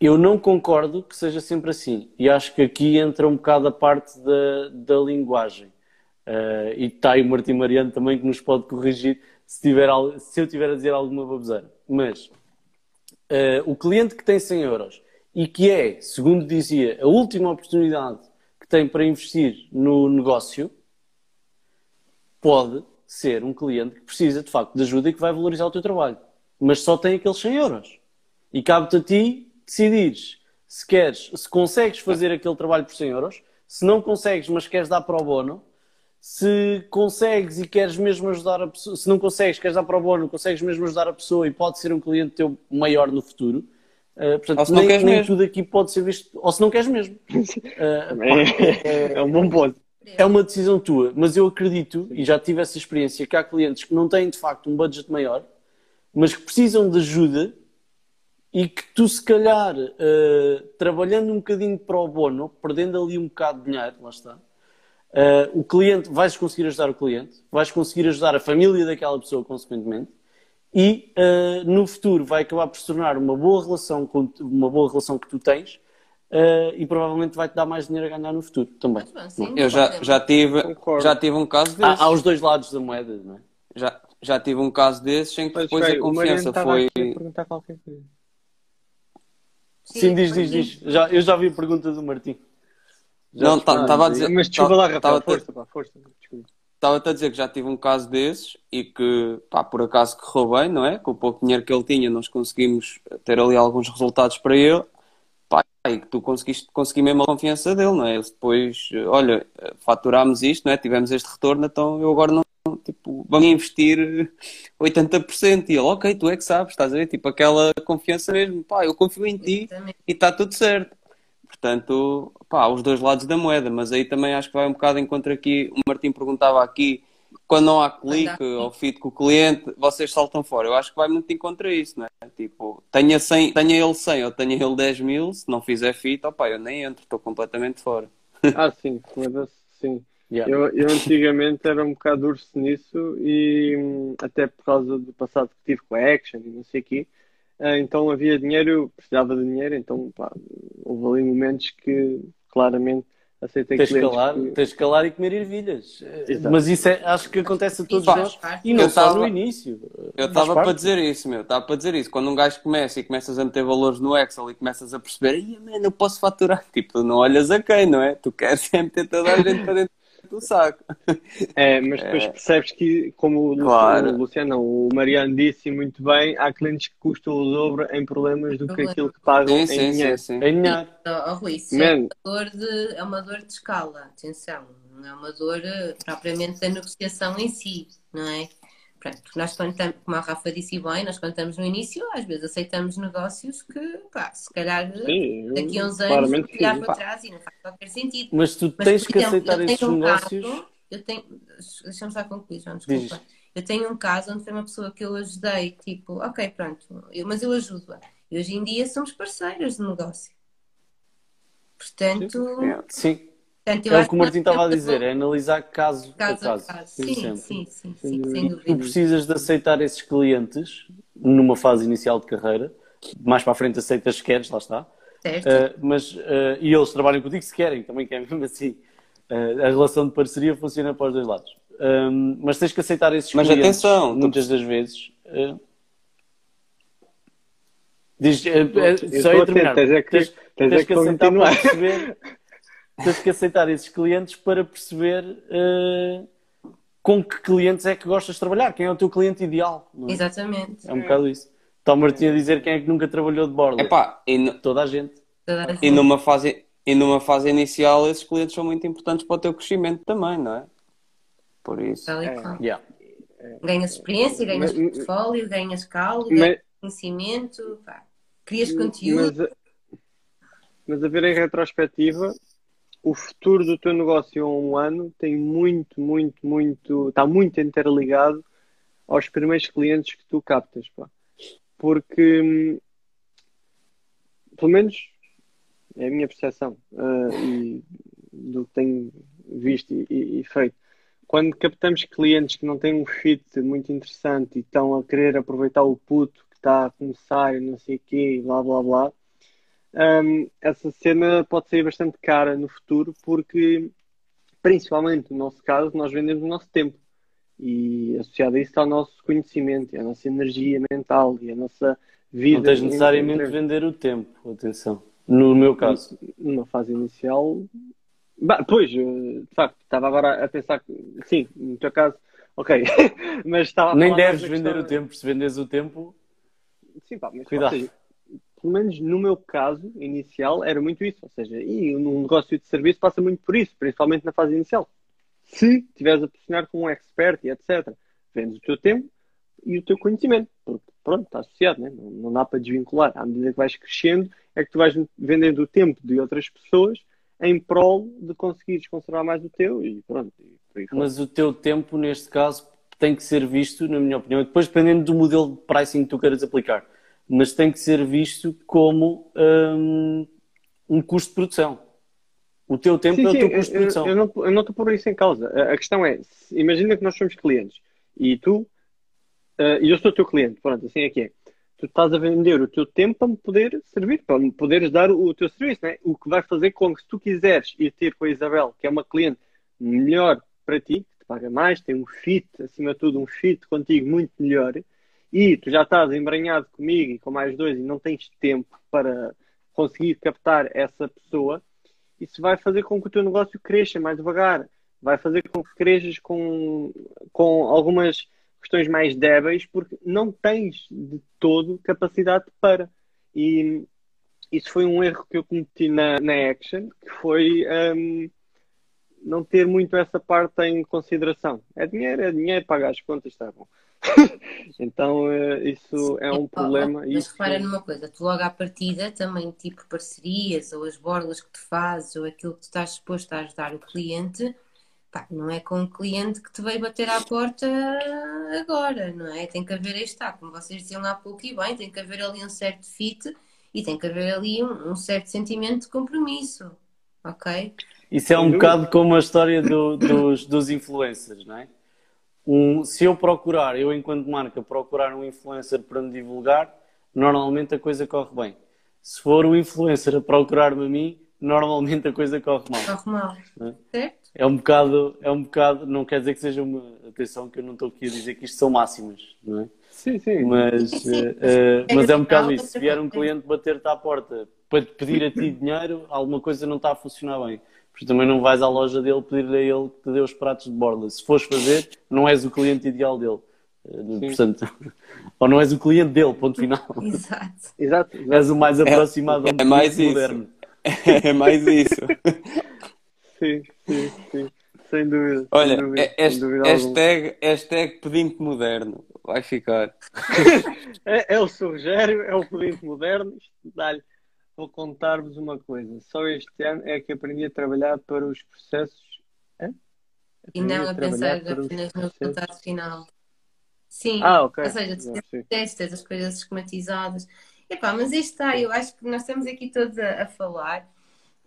Eu não concordo que seja sempre assim. E acho que aqui entra um bocado a parte da, da linguagem. E está aí o Martim Mariano também que nos pode corrigir se, tiver, se eu tiver a dizer alguma baboseira. Mas o cliente que tem 100 euros e que é, segundo dizia, a última oportunidade tem para investir no negócio, pode ser um cliente que precisa de facto de ajuda e que vai valorizar o teu trabalho. Mas só tem aqueles 100 euros. E cabe-te a ti decidires se queres, se consegues fazer aquele trabalho por 100 euros, se não consegues, mas queres dar para o bono, se consegues e queres mesmo ajudar a pessoa, se não consegues, queres dar para o bono, consegues mesmo ajudar a pessoa e pode ser um cliente teu maior no futuro. Uh, portanto, Ou se não nem, queres nem mesmo. tudo aqui pode ser visto, ou se não queres mesmo. *laughs* Uh, É, é um bom ponto. é uma decisão tua, mas eu acredito, e já tive essa experiência, que há clientes que não têm de facto um budget maior, mas que precisam de ajuda e que tu, se calhar, eh, trabalhando um bocadinho para o bono, perdendo ali um bocado de dinheiro, lá está, eh, o cliente, vais conseguir ajudar o cliente, vais conseguir ajudar a família daquela pessoa, consequentemente, e eh, no futuro vai acabar por se tornar uma boa relação, com, uma boa relação que tu tens eh, e provavelmente vai-te dar mais dinheiro a ganhar no futuro também. Sim, Eu já, já, tive, Concordo. já tive um caso desses. há os dois lados da moeda, não é? Já, já tive um caso desses em que Mas, depois espera, a confiança foi. a qualquer coisa. Sim, diz, diz, diz. Já, eu já vi a pergunta do Martim. Já Não, respondi. estava a dizer. Mas desculpa lá, Rafael, tava a- força, pá, força. Desculpa. Estava-te a dizer que já tive um caso desses e que, pá, por acaso correu bem, não é? Com o pouco dinheiro que ele tinha, nós conseguimos ter ali alguns resultados para ele. Pá, e que tu conseguiste conseguir mesmo a confiança dele, não é? Ele depois, olha, faturámos isto, não é? Tivemos este retorno, então eu agora não, tipo, vamos investir *laughs* 80%. E ele, ok, tu é que sabes, estás a ver? Tipo, aquela confiança mesmo, pá, eu confio em ti e está tudo certo. Portanto, pá, os dois lados da moeda, mas aí também acho que vai um bocado em contra aqui. O Martim perguntava aqui, quando não há clique ou fit com o cliente, vocês saltam fora. Eu acho que vai muito em contra isso, não é? Tipo, tenha, 100, tenha ele 100 ou tenha ele 10 mil, se não fizer fit, opá, eu nem entro, estou completamente fora. *laughs* Ah, sim, foda-se, sim. Yeah. Eu, eu antigamente era um bocado urso nisso e hum, até por causa do passado que tive com a Action e não sei o quê, então havia dinheiro, eu precisava de dinheiro, então pá, houve ali momentos que claramente aceitei Tens de clientes calar, que- tens de calar e comer ervilhas. Exato. Mas isso é, acho que acontece a todos Faz nós. E não Eu só tava- no início. Eu Faz estava para dizer isso, meu. Estava para dizer isso. Quando um gajo começa e começas a meter valores no Excel e começas a perceber, ai, man, eu posso faturar. Tipo, tu não olhas a quem, não é? Tu queres *laughs* é meter toda a gente para dentro do saco. É, mas depois percebes que, como o Luciano, Claro. o Luciano, não, o Mariano disse muito bem, há clientes que custam o dobro em problemas do que Problema. aquilo que pagam Sim, em sim, dinheiro. sim, sim. É dinheiro. Oh, Rui, isso é uma, dor de, é uma dor de escala, atenção, não é uma dor eh, propriamente da negociação em si, não é? Pronto, nós quando estamos, como a Rafa disse bem, nós quando estamos no início, às vezes aceitamos negócios que, pá, se calhar Sim, eu daqui a uns anos olhar sim. para trás e não faz qualquer sentido. Mas tu Mas, tens que exemplo, aceitar eu tenho esses um negócios. Caso, eu tenho, deixa-me só concluir, João, Diz. desculpa. Eu tenho um caso onde foi uma pessoa que eu ajudei, tipo, ok, pronto, eu- mas eu ajudo-a. E hoje em dia somos parceiros de negócio. Portanto, Sim, portanto eu é o que o Martim estava a dizer, é analisar caso, caso a caso. caso. Sim, Sim, sempre. sim, sim, Sem sim, dúvida. Tu precisas de aceitar esses clientes numa fase inicial de carreira. Mais para a frente aceitas se queres, lá está. Certo? Uh, mas, uh, e eles trabalham contigo se querem, também que é mesmo assim. Uh, a relação de parceria funciona para os dois lados. Um, mas tens que aceitar esses Mas clientes atenção, tu- muitas das vezes. uh, Diz, só ia terminar. Tens, é que, tens, tens, tens é que, que aceitar para perceber. *laughs* tens que aceitar esses clientes para perceber uh, com que clientes é que gostas de trabalhar, quem é o teu cliente ideal. É? Exatamente. É um bocado isso. O Martim a dizer quem é que nunca trabalhou de borda. Epá, e no... Toda a gente. Toda a gente. E numa fase e numa fase inicial esses clientes são muito importantes para o teu crescimento também, não é? Por isso. É. Yeah. Ganhas experiência, ganhas mas, portfólio, ganhas caldo, ganhas conhecimento, pá, crias conteúdo. Mas, mas a ver em retrospectiva, o futuro do teu negócio a um ano tem muito, muito, muito, está muito interligado aos primeiros clientes que tu captas, pá. Porque, hum, pelo menos, é a minha percepção uh, e do que tenho visto e, e, feito. Quando captamos clientes que não têm um fit muito interessante e estão a querer aproveitar o puto que está a começar e não sei o quê, blá blá blá, um, essa cena pode ser bastante cara no futuro porque, principalmente no nosso caso, nós vendemos o nosso tempo e associado a isso está o nosso conhecimento, a nossa energia mental e a nossa vida. Não tens necessariamente entre... vender o tempo, atenção. No meu caso. Numa fase inicial. Bah, pois, de facto, estava agora a pensar que. Sim, no teu caso, ok. *laughs* mas estava Nem deves vender questão... o tempo, se vendes o tempo. Sim, pá, mas Cuidado. Seja, pelo menos no meu caso inicial era muito isso. Ou seja, e um negócio de serviço passa muito por isso, principalmente na fase inicial. Se estiveres a posicionar com um expert e etc., vendes o teu tempo e o teu conhecimento, porque pronto, está associado, né? não, não dá para desvincular. À medida que vais crescendo, é que tu vais vendendo o tempo de outras pessoas em prol de conseguires conservar mais o teu e pronto. E Mas o teu tempo, neste caso, tem que ser visto, na minha opinião, depois dependendo do modelo de pricing que tu queiras aplicar, mas tem que ser visto como um, um custo de produção. O teu tempo sim, é o teu custo de produção. Eu, eu, eu não estou por isso em causa. A, a questão é, imagina que nós somos clientes e tu Uh, e eu sou teu cliente, pronto, assim é que é. Tu estás a vender o teu tempo para me poder servir, para me poderes dar o, o teu serviço, né? O que vai fazer com que, se tu quiseres ir ter com a Isabel, que é uma cliente melhor para ti, que te paga mais, tem um fit, acima de tudo, um fit contigo muito melhor, e tu já estás embranhado comigo e com mais dois e não tens tempo para conseguir captar essa pessoa, isso vai fazer com que o teu negócio cresça mais devagar, vai fazer com que cresças com, com algumas questões mais débeis porque não tens de todo capacidade para. E isso foi um erro que eu cometi na, na Action, que foi um, não ter muito essa parte em consideração. É dinheiro, é dinheiro, pagar as contas, está bom. *laughs* então uh, isso é um problema. Mas isso... repara numa coisa, tu logo à partida também tipo parcerias ou as bordas que tu fazes ou aquilo que tu estás disposto a ajudar o cliente Pá, não é com um cliente que te veio bater à porta agora, não é? Tem que haver, aí está, como vocês diziam há pouco e bem, tem que haver ali um certo fit e tem que haver ali um, um certo sentimento de compromisso, ok? Isso é um bocado como a história do, dos, dos influencers, não é? Um, se eu procurar, eu enquanto marca, procurar um influencer para me divulgar, normalmente a coisa corre bem. Se for o influencer a procurar-me a mim, normalmente a coisa corre mal. Corre mal, é? certo? é um bocado, é um bocado, não quer dizer que seja uma atenção que eu não estou aqui a dizer que isto são máximas, não é? Sim, sim. Mas, uh, mas é um bocado isso. Se vier um cliente bater-te à porta para te pedir a ti dinheiro, alguma coisa não está a funcionar bem. Porque também não vais à loja dele pedir a ele que te dê os pratos de borda. Se fores fazer, não és o cliente ideal dele. Uh, portanto, *laughs* ou não és o cliente dele, ponto final. *laughs* Exato. Exato. És o mais aproximado é, é mais moderno. *laughs* É mais isso. sim, sim, sim. Sem dúvida. Olha, sem dúvida, é, este, dúvida hashtag, hashtag pedinte moderno. Vai ficar. é, é, o seu Rogério, é o pedinte moderno. Dá-lhe. Vou contar-vos uma coisa. Só este ano é que aprendi a trabalhar para os processos. É? E não a, a pensar apenas no resultado final. Sim. Ah, ok. Ou seja, tu testas as coisas esquematizadas. Epá, mas isto está, eu acho que nós estamos aqui todos a, a falar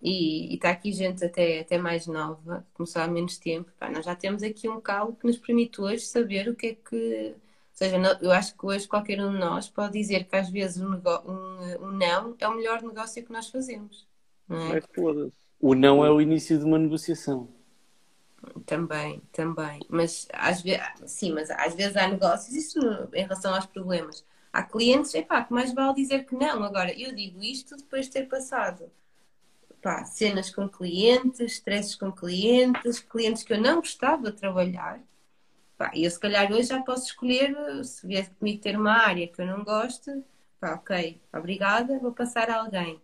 e está aqui gente até, até mais nova, começou há menos tempo. Pá, nós já temos aqui um calo que nos permite hoje saber o que é que. Ou seja, eu acho que hoje qualquer um de nós pode dizer que às vezes um, um, um não é o melhor negócio que nós fazemos. Não é? é o não é o início de uma negociação. Também, também. Mas às vezes, sim, mas às vezes há negócios, isso em relação aos problemas. há clientes, epá, que mais vale dizer que não. Agora, eu digo isto depois de ter passado pá, cenas com clientes, estresses com clientes, clientes que eu não gostava de trabalhar. Pá, eu se calhar hoje já posso escolher, se vier comigo ter uma área que eu não gosto, pá, ok, obrigada, vou passar a alguém.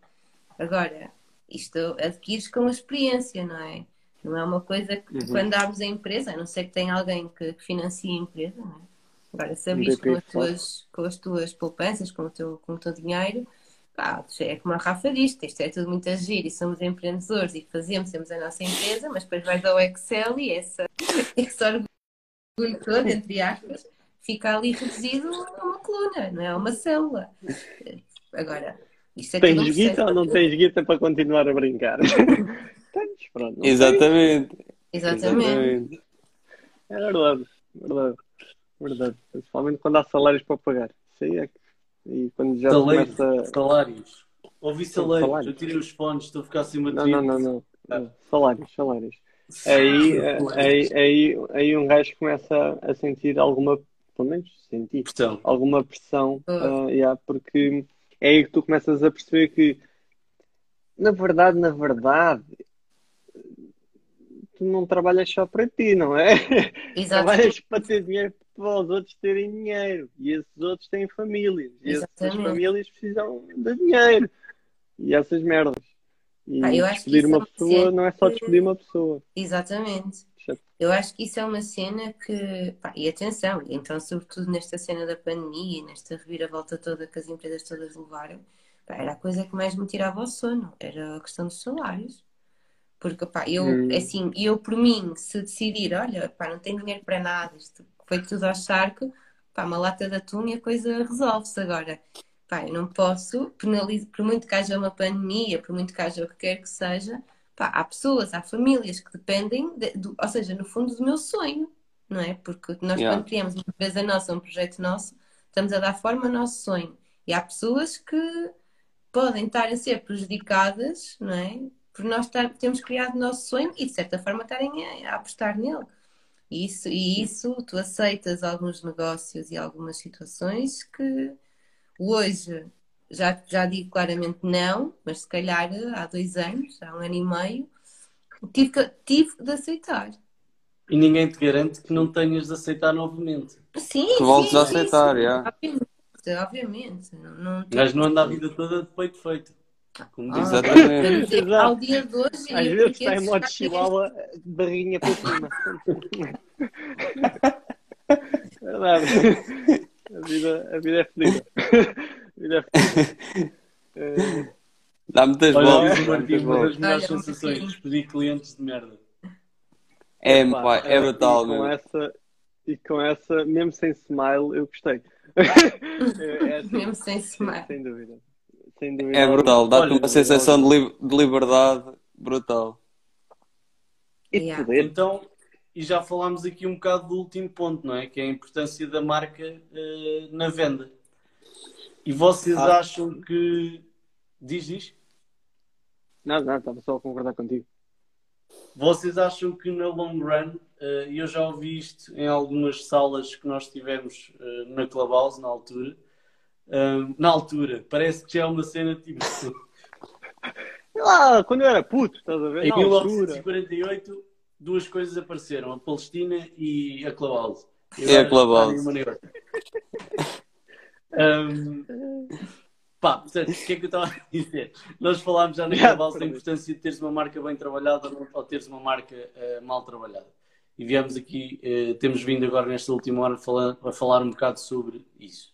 Agora, isto adquires com a experiência, não é? Não é uma coisa que uhum. quando abres a empresa, a não ser que tenha alguém que, que financie a empresa, não é? Agora, se abris com as, tuas, com as tuas poupanças, com o teu, com o teu dinheiro, pá, é como a Rafa diz, isto é tudo muito agir e somos empreendedores e fazemos, temos a nossa empresa, mas depois vais ao Excel e essa, *laughs* esse orgulho todo, entre aspas, fica ali reduzido a uma coluna, não é? A uma célula. Agora, isto é tens guita ou não tens guita para continuar a brincar? *laughs* tens, pronto. Exatamente. Exatamente. É verdade, verdade. Verdade. Principalmente quando há salários para pagar. Isso aí é que. E quando já salários, começa. Salários. Ouvi salários. salários. Eu tirei os fones, estou a ficar sem bateria. Não, não, não. não. Salários, salários. Aí, aí, aí, aí um gajo começa a sentir alguma, pelo menos sentir, pressão. alguma pressão, uh, yeah, porque é aí que tu começas a perceber que, na verdade, na verdade, tu não trabalhas só para ti, não é? *laughs* Exato. Trabalhas para ter dinheiro para os outros terem dinheiro. E esses outros têm famílias. E essas famílias precisam de dinheiro. E essas merdas. E ah, despedir uma é pessoa não é só despedir uma pessoa. Exatamente. Eu acho que isso é uma cena que. Pá, e atenção, então, sobretudo nesta cena da pandemia, nesta reviravolta toda que as empresas todas levaram, pá, era a coisa que mais me tirava o sono, era a questão dos salários. Porque, pá, eu, hum. assim, eu por mim, se decidir, olha, pá, não tenho dinheiro para nada, isto foi tudo ao charco, pá, uma lata de atum e a coisa resolve-se agora. Eu não posso penalizar, por muito que haja uma pandemia, por muito que haja o que quer que seja, pá, há pessoas, há famílias que dependem, de, do, ou seja, no fundo, do meu sonho, não é? Porque nós, yeah. quando criamos uma empresa nossa, um projeto nosso, estamos a dar forma ao nosso sonho. E há pessoas que podem estar a ser prejudicadas, não é? Por nós estar, termos criado o nosso sonho e, de certa forma, estarem a, a apostar nele. Isso, e isso tu aceitas alguns negócios e algumas situações que hoje já, já digo claramente não, mas se calhar há dois anos, há um ano e meio, tive, que, tive de aceitar. E ninguém te garante que não tenhas de aceitar novamente. Sim, que voltes a aceitar, sim. Yeah. Obviamente, obviamente. Não, não, Mas não anda a vida toda de peito feito. Como ah, Exatamente. Ao dia de hoje. Às vezes está em modo chihuahua, barrinha para cima. *laughs* Verdade. A vida, a vida é fedida. *laughs* A vida é fedida. *laughs* Dá muitas voltas. Uma das melhores sensações, despedir clientes de merda. É, pá, é brutal, e com essa E com essa, mesmo sem smile, eu gostei. *laughs* é, assim, mesmo sem smile. Sem dúvida. Sem dúvida. É brutal, dá-te uma sensação de, li de liberdade brutal. E yeah. poder. Então, e já falámos aqui um bocado do último ponto, não é? Que é a importância da marca uh, na venda. E vocês ah. acham que. Diz, diz? Não, não, estava só a concordar contigo. Vocês acham que na long run, uh, eu já ouvi isto em algumas salas que nós tivemos uh, na Clubhouse na altura, uh, na altura, parece que já é uma cena tipo. *laughs* ah, quando eu era puto, estás a ver? Em 1948 duas coisas apareceram, a Palestina e a Clubhouse. E a Clubhouse. um, pá, portanto, o que é que eu estava a dizer? Nós falámos já na Clubhouse da importância de teres uma marca bem trabalhada ou teres uma marca uh, mal trabalhada. E viemos aqui, uh, temos vindo agora nesta última hora falar, a falar um bocado sobre isso.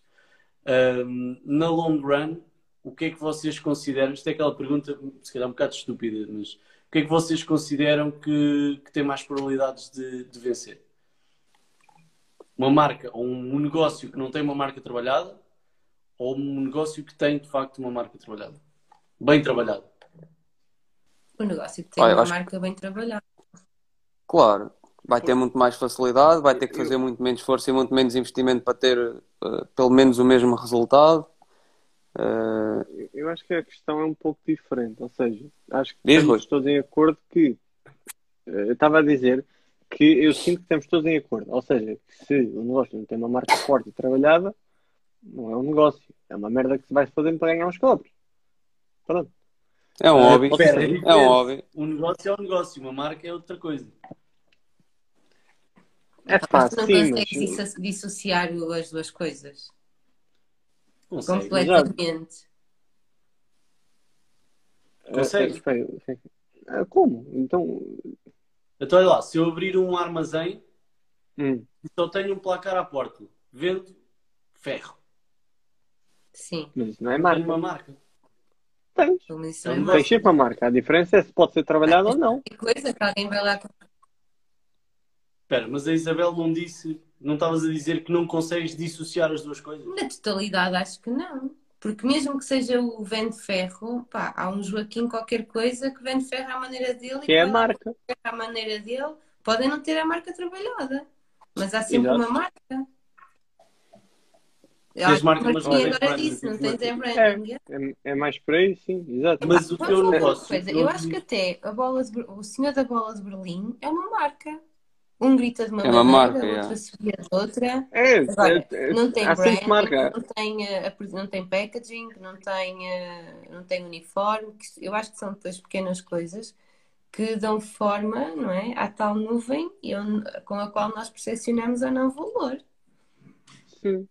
Um, na long run, o que é que vocês consideram? Isto é aquela pergunta, se calhar um bocado estúpida, mas que é que vocês consideram que, que tem mais probabilidades de, de vencer? Uma marca ou um negócio que não tem uma marca trabalhada ou um negócio que tem de facto uma marca trabalhada? Bem trabalhada. O negócio que tem Olha, uma marca que... bem trabalhada. Claro, vai ter muito mais facilidade, vai ter que fazer muito menos esforço e muito menos investimento para ter uh, pelo menos o mesmo resultado. Uh, eu acho que a questão é um pouco diferente, ou seja, acho que estamos todos em acordo que uh, eu estava a dizer que eu sinto que estamos todos em acordo, ou seja, que se o negócio não tem uma marca forte e trabalhada, Não é um negócio. É uma merda que se vai fazendo para ganhar uns cobres. Pronto. É um hobby. Espera, É diferente. um hobby. Um negócio é um negócio, uma marca é outra coisa. É Mas fácil, tu não consegues dissociar as duas coisas Consegue. completamente. Consegue. Ah, Como? Então. Então olha lá, se eu abrir um armazém hum, só tenho um placar à porta, vendo ferro. Sim, mas isso não é marca. uma marca. Menos isso É. Tens sempre a marca. A diferença é se pode ser trabalhado ou não. qualquer coisa que alguém vai lá comprar. Espera, mas a Isabel não disse, não estavas a dizer que não consegues dissociar as duas coisas? Na totalidade, acho que não. Porque mesmo que seja o vende ferro, pá, há um Joaquim qualquer coisa que vende ferro à maneira dele Que é a marca. à maneira dele. Podem não ter a marca trabalhada, mas há sempre Exato. uma marca. Tens marca, mas não agora disse, não tens tens é branding. É, é mais por aí, sim. Exato. Mas o teu negócio. coisa. Eu acho que até a bola de o senhor da bola de Berlim é uma marca. Um grita de uma É uma maneira, marca, outro assobia de outra. É, Agora, é- é- não tem há sempre branding, marca. não tem, eh, não tem packaging, não tem, eh, não tem uniforme. Eu acho que são todas pequenas coisas que dão forma, não é, à tal nuvem e onde- com a qual nós percepcionamos ou não valor. Sim.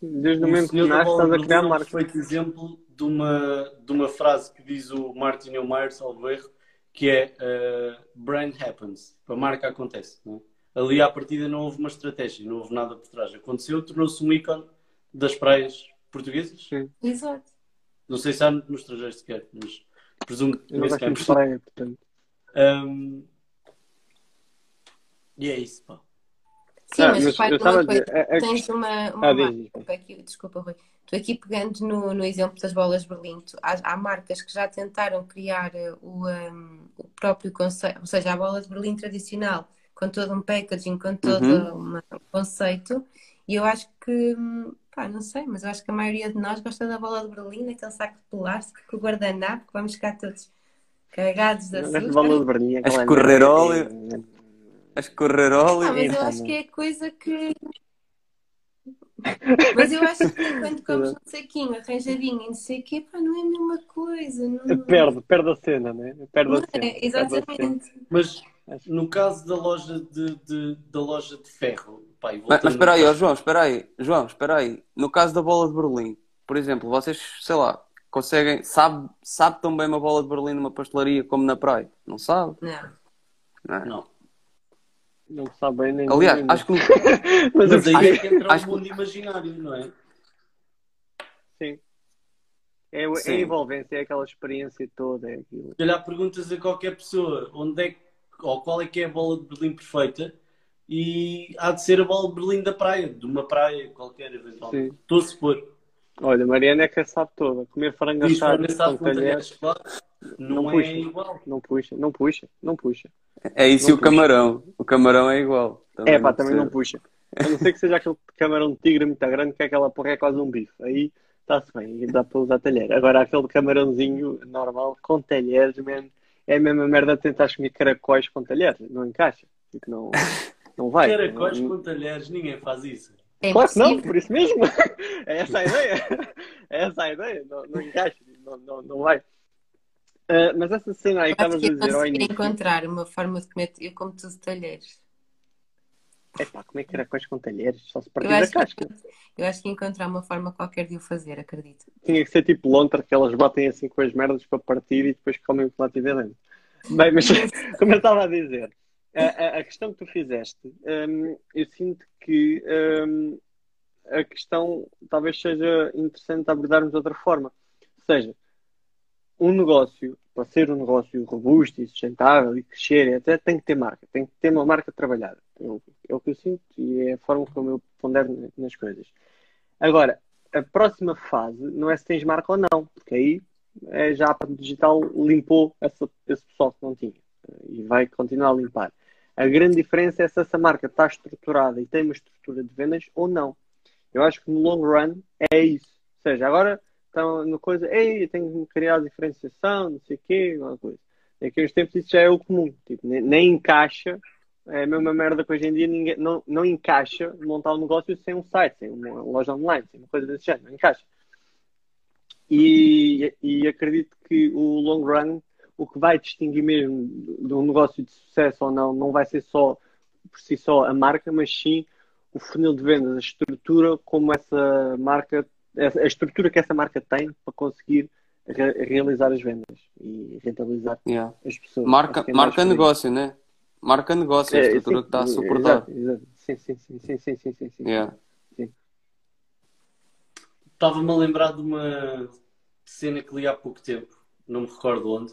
Desde o momento que nasce, estás a criar é um marca. perfeito exemplo de uma, de uma frase que diz o Martin Neumeyer, salvo erro, que é uh, brand happens. A marca acontece. Não é? Ali à partida não houve uma estratégia, não houve nada por trás. Aconteceu, tornou-se um ícone das praias portuguesas. Sim. Exato. Não sei se há no estrangeiro sequer, mas presumo que não gosto de campo. praia, portanto. Um, e é isso, pá. Sim, Ah, mas, mas repara eu estava numa a dizer, coisa. a- a- Tens uma, uma Ah, marca. diz, diz. Aqui, desculpa, Rui. Tu aqui pegando no, no exemplo das bolas Berlim, tu- há, há marcas que já tentaram criar eh, o, um, o próprio conceito, ou seja, a bola de Berlim tradicional, com todo um packaging, com todo Uhum. uma- um conceito, e eu acho que, hum, pá, não sei, mas eu acho que a maioria de nós gosta da bola de Berlim, daquele saco de plástico, com o guardanapo, que vamos ficar todos carregados de Nesta açúcar. bola de Berlim, A escorrer óleo. Que- A escorrer óleo. Ah, mas eu acho que é coisa que. Mas eu acho que quando comes *laughs* um saquinho arranjadinho e não sei o quê, pá, não é a mesma coisa. Não, Perde, perde a cena, né? Perde não a cena. é, perde a cena. exatamente. Mas no caso da loja de, de- da loja de ferro, pá, e Mas, mas espera aí, ó, João, espera aí. João, espera aí. No caso da bola de Berlim, por exemplo, vocês, sei lá, conseguem. Sabe, sabe tão bem uma bola de Berlim numa pastelaria como na praia? Não sabe? Não. Não é? Não. Não sabe nem Aliás, nem- acho que *laughs* Mas, Mas aí é que entra acho o que- mundo imaginário, não é? sim. É, é Sim. a envolvência, é aquela experiência toda. É aquilo. Se calhar perguntas a qualquer pessoa onde é que, ou qual é que é a bola de Berlim perfeita e há de ser a bola de Berlim da praia, de uma praia qualquer, eventualmente. Sim. Estou a supor. Olha, Mariana é que a sabe toda. Comer frango Diz assado com talheres, não, Não é puxa. igual. não puxa, não puxa, não puxa. é isso Não e o camarão. O camarão é igual. É pá, também não puxa. A não ser que seja aquele camarão de tigre muito grande que é aquela porra é quase um bife. Aí está-se bem, e dá para usar talher. Agora aquele camarãozinho normal com talheres, man, é a mesma merda de tentar comer caracóis com talheres. Não encaixa. Porque não, não vai. Caracóis Não- com talheres, ninguém faz isso. É Claro que não, impossível. por isso mesmo. *laughs* É essa a ideia. É essa a ideia. Não, não encaixa, não, não, não vai. Ah, mas essa cena aí que estavas que a dizer ao início. encontrar uma forma de comer. Eu como tudo de talheres. É pá, comer caracóis com talheres, só se partir da casca. que, eu acho que encontrar uma forma qualquer de o fazer, acredito. Tinha que ser tipo lontra, que elas batem assim com as merdas para partir e depois comem o que lá tiver dentro. Bem, mas *laughs* como eu estava a dizer, a, a- questão que tu fizeste, hum, eu sinto que hum, a questão talvez seja interessante abordarmos de outra forma. Ou seja, um negócio, para ser um negócio robusto e sustentável e crescer, até tem que ter marca, tem que ter uma marca trabalhada. É o que eu sinto e é a forma como eu pondero nas coisas. Agora, a próxima fase não é se tens marca ou não, porque aí é, já a digital limpou essa- esse pessoal que não tinha e vai continuar a limpar. A grande diferença é se essa marca está estruturada e tem uma estrutura de vendas ou não. Eu acho que no long run é isso. Ou seja, agora estão no coisa, ei, tenho que criar diferenciação, não sei o quê, alguma coisa. Daqui a uns tempos isso já é o comum. Tipo, nem, nem encaixa é a mesma merda que hoje em dia ninguém, não, não encaixa montar um negócio sem um site, sem uma loja online, sem uma coisa desse género, não encaixa. E, e acredito que o long run, o que vai distinguir mesmo de um negócio de sucesso ou não, não vai ser só por si só a marca, mas sim o funil de vendas, a estrutura como essa marca, a estrutura que essa marca tem para conseguir re realizar as vendas e rentabilizar Yeah. as pessoas. Marca, é marca negócio, né? Marca negócio, a É, estrutura sim, que está a suportar. exato, exato. Sim, sim, sim, sim, sim, sim, sim, sim. Yeah. Estava-me a lembrar de uma cena que li há pouco tempo, não me recordo onde,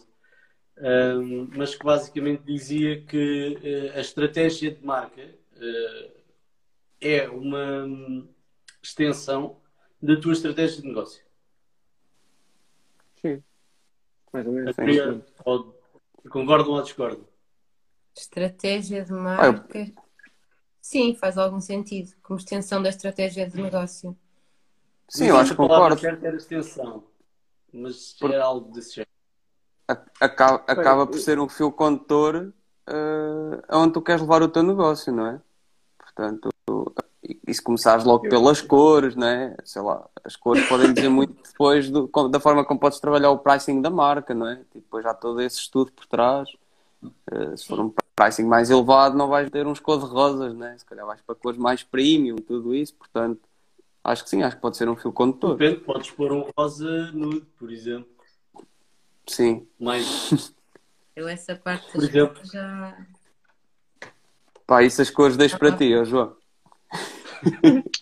ahm, mas que basicamente dizia que eh, a estratégia de marca eh, é uma hum, extensão da tua estratégia de negócio. Sim. Mais ou menos. Eu queria- ou- concordam ou discordam? Estratégia de marca. Sim, faz algum sentido. Como extensão da estratégia de negócio. Sim, eu acho que concordo. certa era extensão, mas Por- era algo desse género. Acaba, acaba por ser um fio condutor eh, aonde tu queres levar o teu negócio, não é? Portanto, e se começares logo pelas cores, não é? Sei lá, as cores podem dizer muito *laughs* depois do- da forma como podes trabalhar o pricing da marca, não é? E depois há todo esse estudo por trás. Eh, se for um pricing mais elevado, não vais ter uns cor-de-rosas, né? Se calhar vais para cores mais premium, tudo isso. Portanto, acho que sim, acho que pode ser um fio condutor. Depende, podes pôr um rosa nude, por exemplo. Sim. Mais Eu essa parte Por exemplo. já. Pá, isso as cores deixo para ti, ó João. *laughs*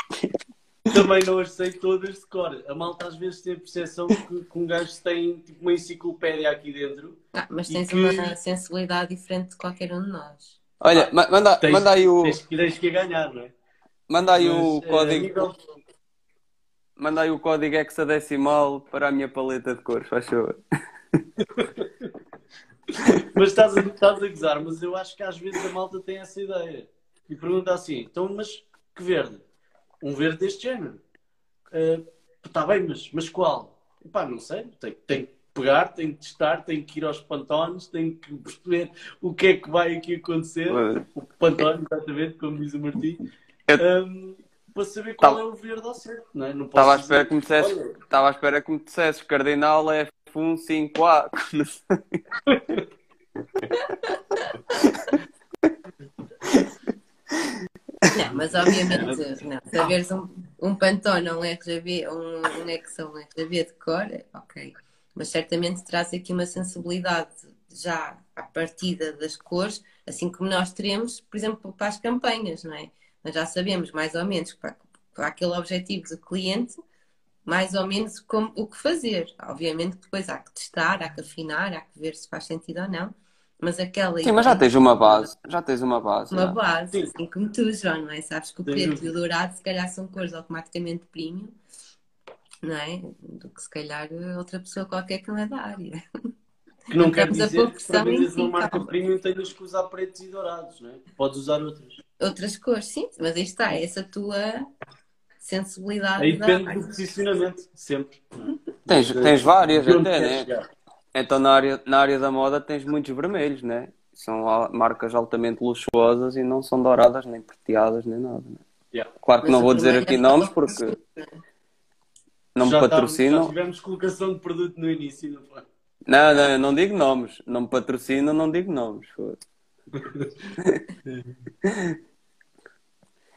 Também não as sei todas de cor. A malta às vezes tem a percepção que, que um gajo tem tipo uma enciclopédia aqui dentro. Ah, mas tens que- uma sensibilidade diferente de qualquer um de nós. Olha, ma- manda, Tens, manda aí o, tens, que- tens que ganhar, não é? manda aí Mas, o eh, código. nível- Manda aí o código hexadecimal para a minha paleta de cores, faz favor. Mas estás a, estás a gozar, mas eu acho que às vezes a malta tem essa ideia. E pergunta assim, então, mas que verde? Um verde deste género. Está bem, mas, mas qual? Não sei. Tem, que pegar, tem que testar, tem que ir aos pantones, tem que perceber o que é que vai aqui acontecer. O pantone, exatamente, como diz o Martim. Eu- Um, para saber qual é o verde ao certo, não é? Não Estava à espera que me dissesses, olha, à espera que me dissesses Cardinal é F154. *laughs* Não sei. Não, mas obviamente, não, saberes um, um Pantone ou um RGB, um, um Nexon, um RGB de cor, é ok. Mas certamente traz aqui uma sensibilidade já à partida das cores, assim como nós teremos, por exemplo, para as campanhas, não é? Nós já sabemos mais ou menos para, para aquele objetivo do cliente, mais ou menos como, o que fazer. Obviamente que depois há que testar, há que afinar, há que ver se faz sentido ou não. Mas aquela Sim, mas já tens uma base. Já tens uma base. uma base, Sim. assim como tu, João, não é? Sabes que o preto e o dourado, se calhar, são cores automaticamente premium, não é? Do que se calhar outra pessoa qualquer que não é da área. Que não quer dizer que para venderes si, uma marca calma. premium tenhas que usar pretos e dourados, não é? Podes usar outras. Outras cores, sim, mas aí está, essa tua sensibilidade Aí depende do posicionamento, sempre. Tens, tens várias até, né? chegar. Então na área, na área da moda tens muitos vermelhos, né? São marcas altamente luxuosas e não são douradas, nem prateadas, nem nada. Né? Yeah. Claro que Mas não vou dizer aqui é nomes porque não me Já patrocinam. Já tivemos colocação de produto no início, não foi? Não, não, eu não digo nomes. Não me patrocinam, não digo nomes. *laughs*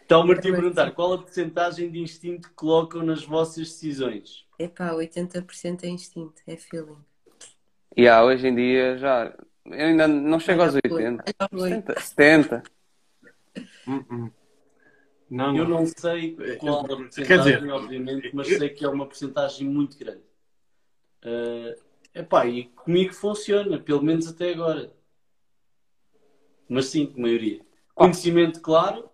Foda. Então, o Martim perguntar, qual a porcentagem de instinto que colocam nas vossas decisões? Epá, 80% é instinto, é feeling. E há, hoje em dia já. Eu ainda não chego aos Olha, foi. 80. Olha, foi. 70. 70. Hum, Não, Eu não. não sei qual a Quer porcentagem, dizer- obviamente, mas sei que é uma porcentagem muito grande. Uh, epá, e comigo funciona, pelo menos até agora. Mas sim, a maioria. Conhecimento, claro.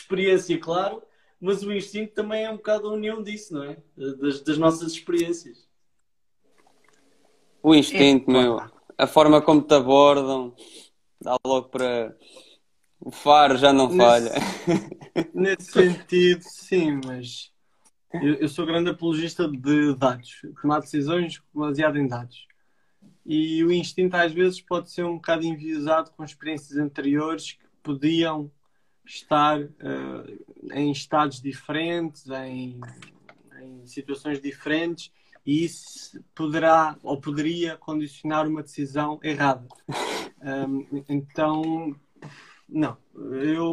Experiência, claro. Mas o instinto também é um bocado a união disso, não é? Das, das nossas experiências. O instinto, meu. A forma como te abordam. Dá logo para. O faro já não Nesse- falha. *laughs* Nesse sentido, sim, mas eu, eu sou grande apologista de dados, tomar decisões baseado em dados. E o instinto às vezes pode ser um bocado enviesado com experiências anteriores que podiam estar uh, em estados diferentes, em, em situações diferentes, e isso poderá ou poderia condicionar uma decisão errada. *laughs* Um, então, não, eu,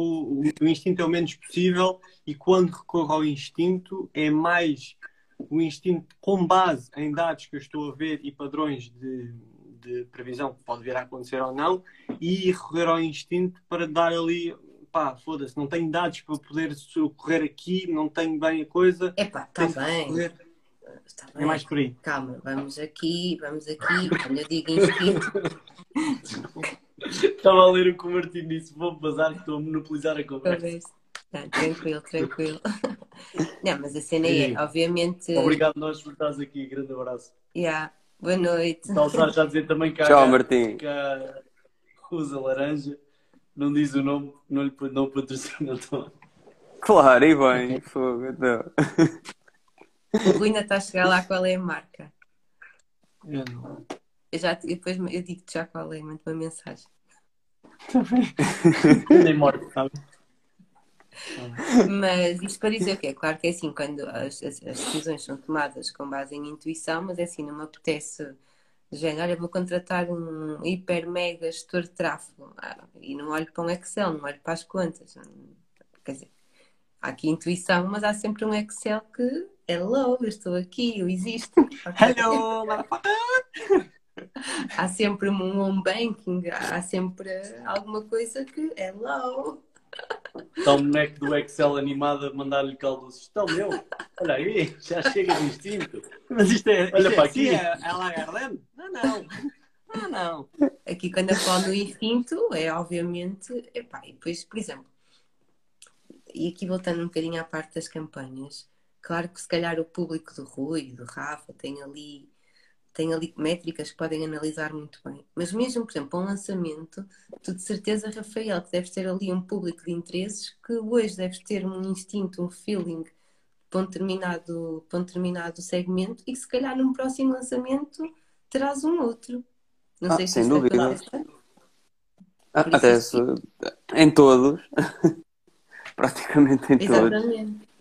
o instinto é o menos possível e quando recorro ao instinto é mais o instinto com base em dados que eu estou a ver e padrões de, de previsão que pode vir a acontecer ou não e recorrer ao instinto para dar ali pá, foda-se, não tenho dados para poder socorrer aqui, não tenho bem a coisa. Epá, está bem. Está bem. É mais por aí. Calma, vamos aqui, vamos aqui, quando eu digo instinto. *laughs* Estava a ler o que o Martim disse, vou bazar que estou a monopolizar a conversa. Tá, tranquilo, tranquilo. *laughs* Não, mas a cena é, obviamente. Obrigado nós por estás aqui, grande abraço. Yeah. Boa noite. Está o já a dizer também que Tchau, Martim. Que usa laranja não diz o nome, não lhe não patrocina o Claro, e bem, fogo, então. O Rui ainda está a chegar lá qual é a marca. Eu não. Eu já, depois eu digo-te já qual é, mando uma mensagem. *laughs* Nem morte, sabe? Mas isto para dizer o quê? Claro que é assim, quando as, as, as, decisões são tomadas com base em intuição, mas é assim, não me apetece género, olha, vou contratar um hiper mega gestor de tráfego ah, e não olho para um Excel, não olho para as contas. Quer dizer, há aqui intuição, mas há sempre um Excel que hello, eu estou aqui, eu existo. *laughs* Hello, *laughs* há sempre um home banking, há sempre alguma coisa que hello. Está o boneco do Excel animado a mandar-lhe caldos. Está meu. Olha aí, já chega de instinto. Mas isto é. Olha isto para é, aqui. É, é Lagarde? Não, não. Ah, não. Aqui, quando eu falo no instinto, é obviamente. Epá, e depois, por exemplo, e aqui voltando um bocadinho à parte das campanhas, claro que se calhar o público do Rui, do Rafa, tem ali tem ali métricas que podem analisar muito bem. Mas mesmo, por exemplo, um lançamento, tu de certeza, Rafael, que deves ter ali um público de interesses que hoje deves ter um instinto, um feeling para um determinado, para um determinado segmento e que se calhar num próximo lançamento terás um outro. Não ah, sei se sem dúvida. Ah, até se, em todos. *laughs* Praticamente em Exatamente. todos.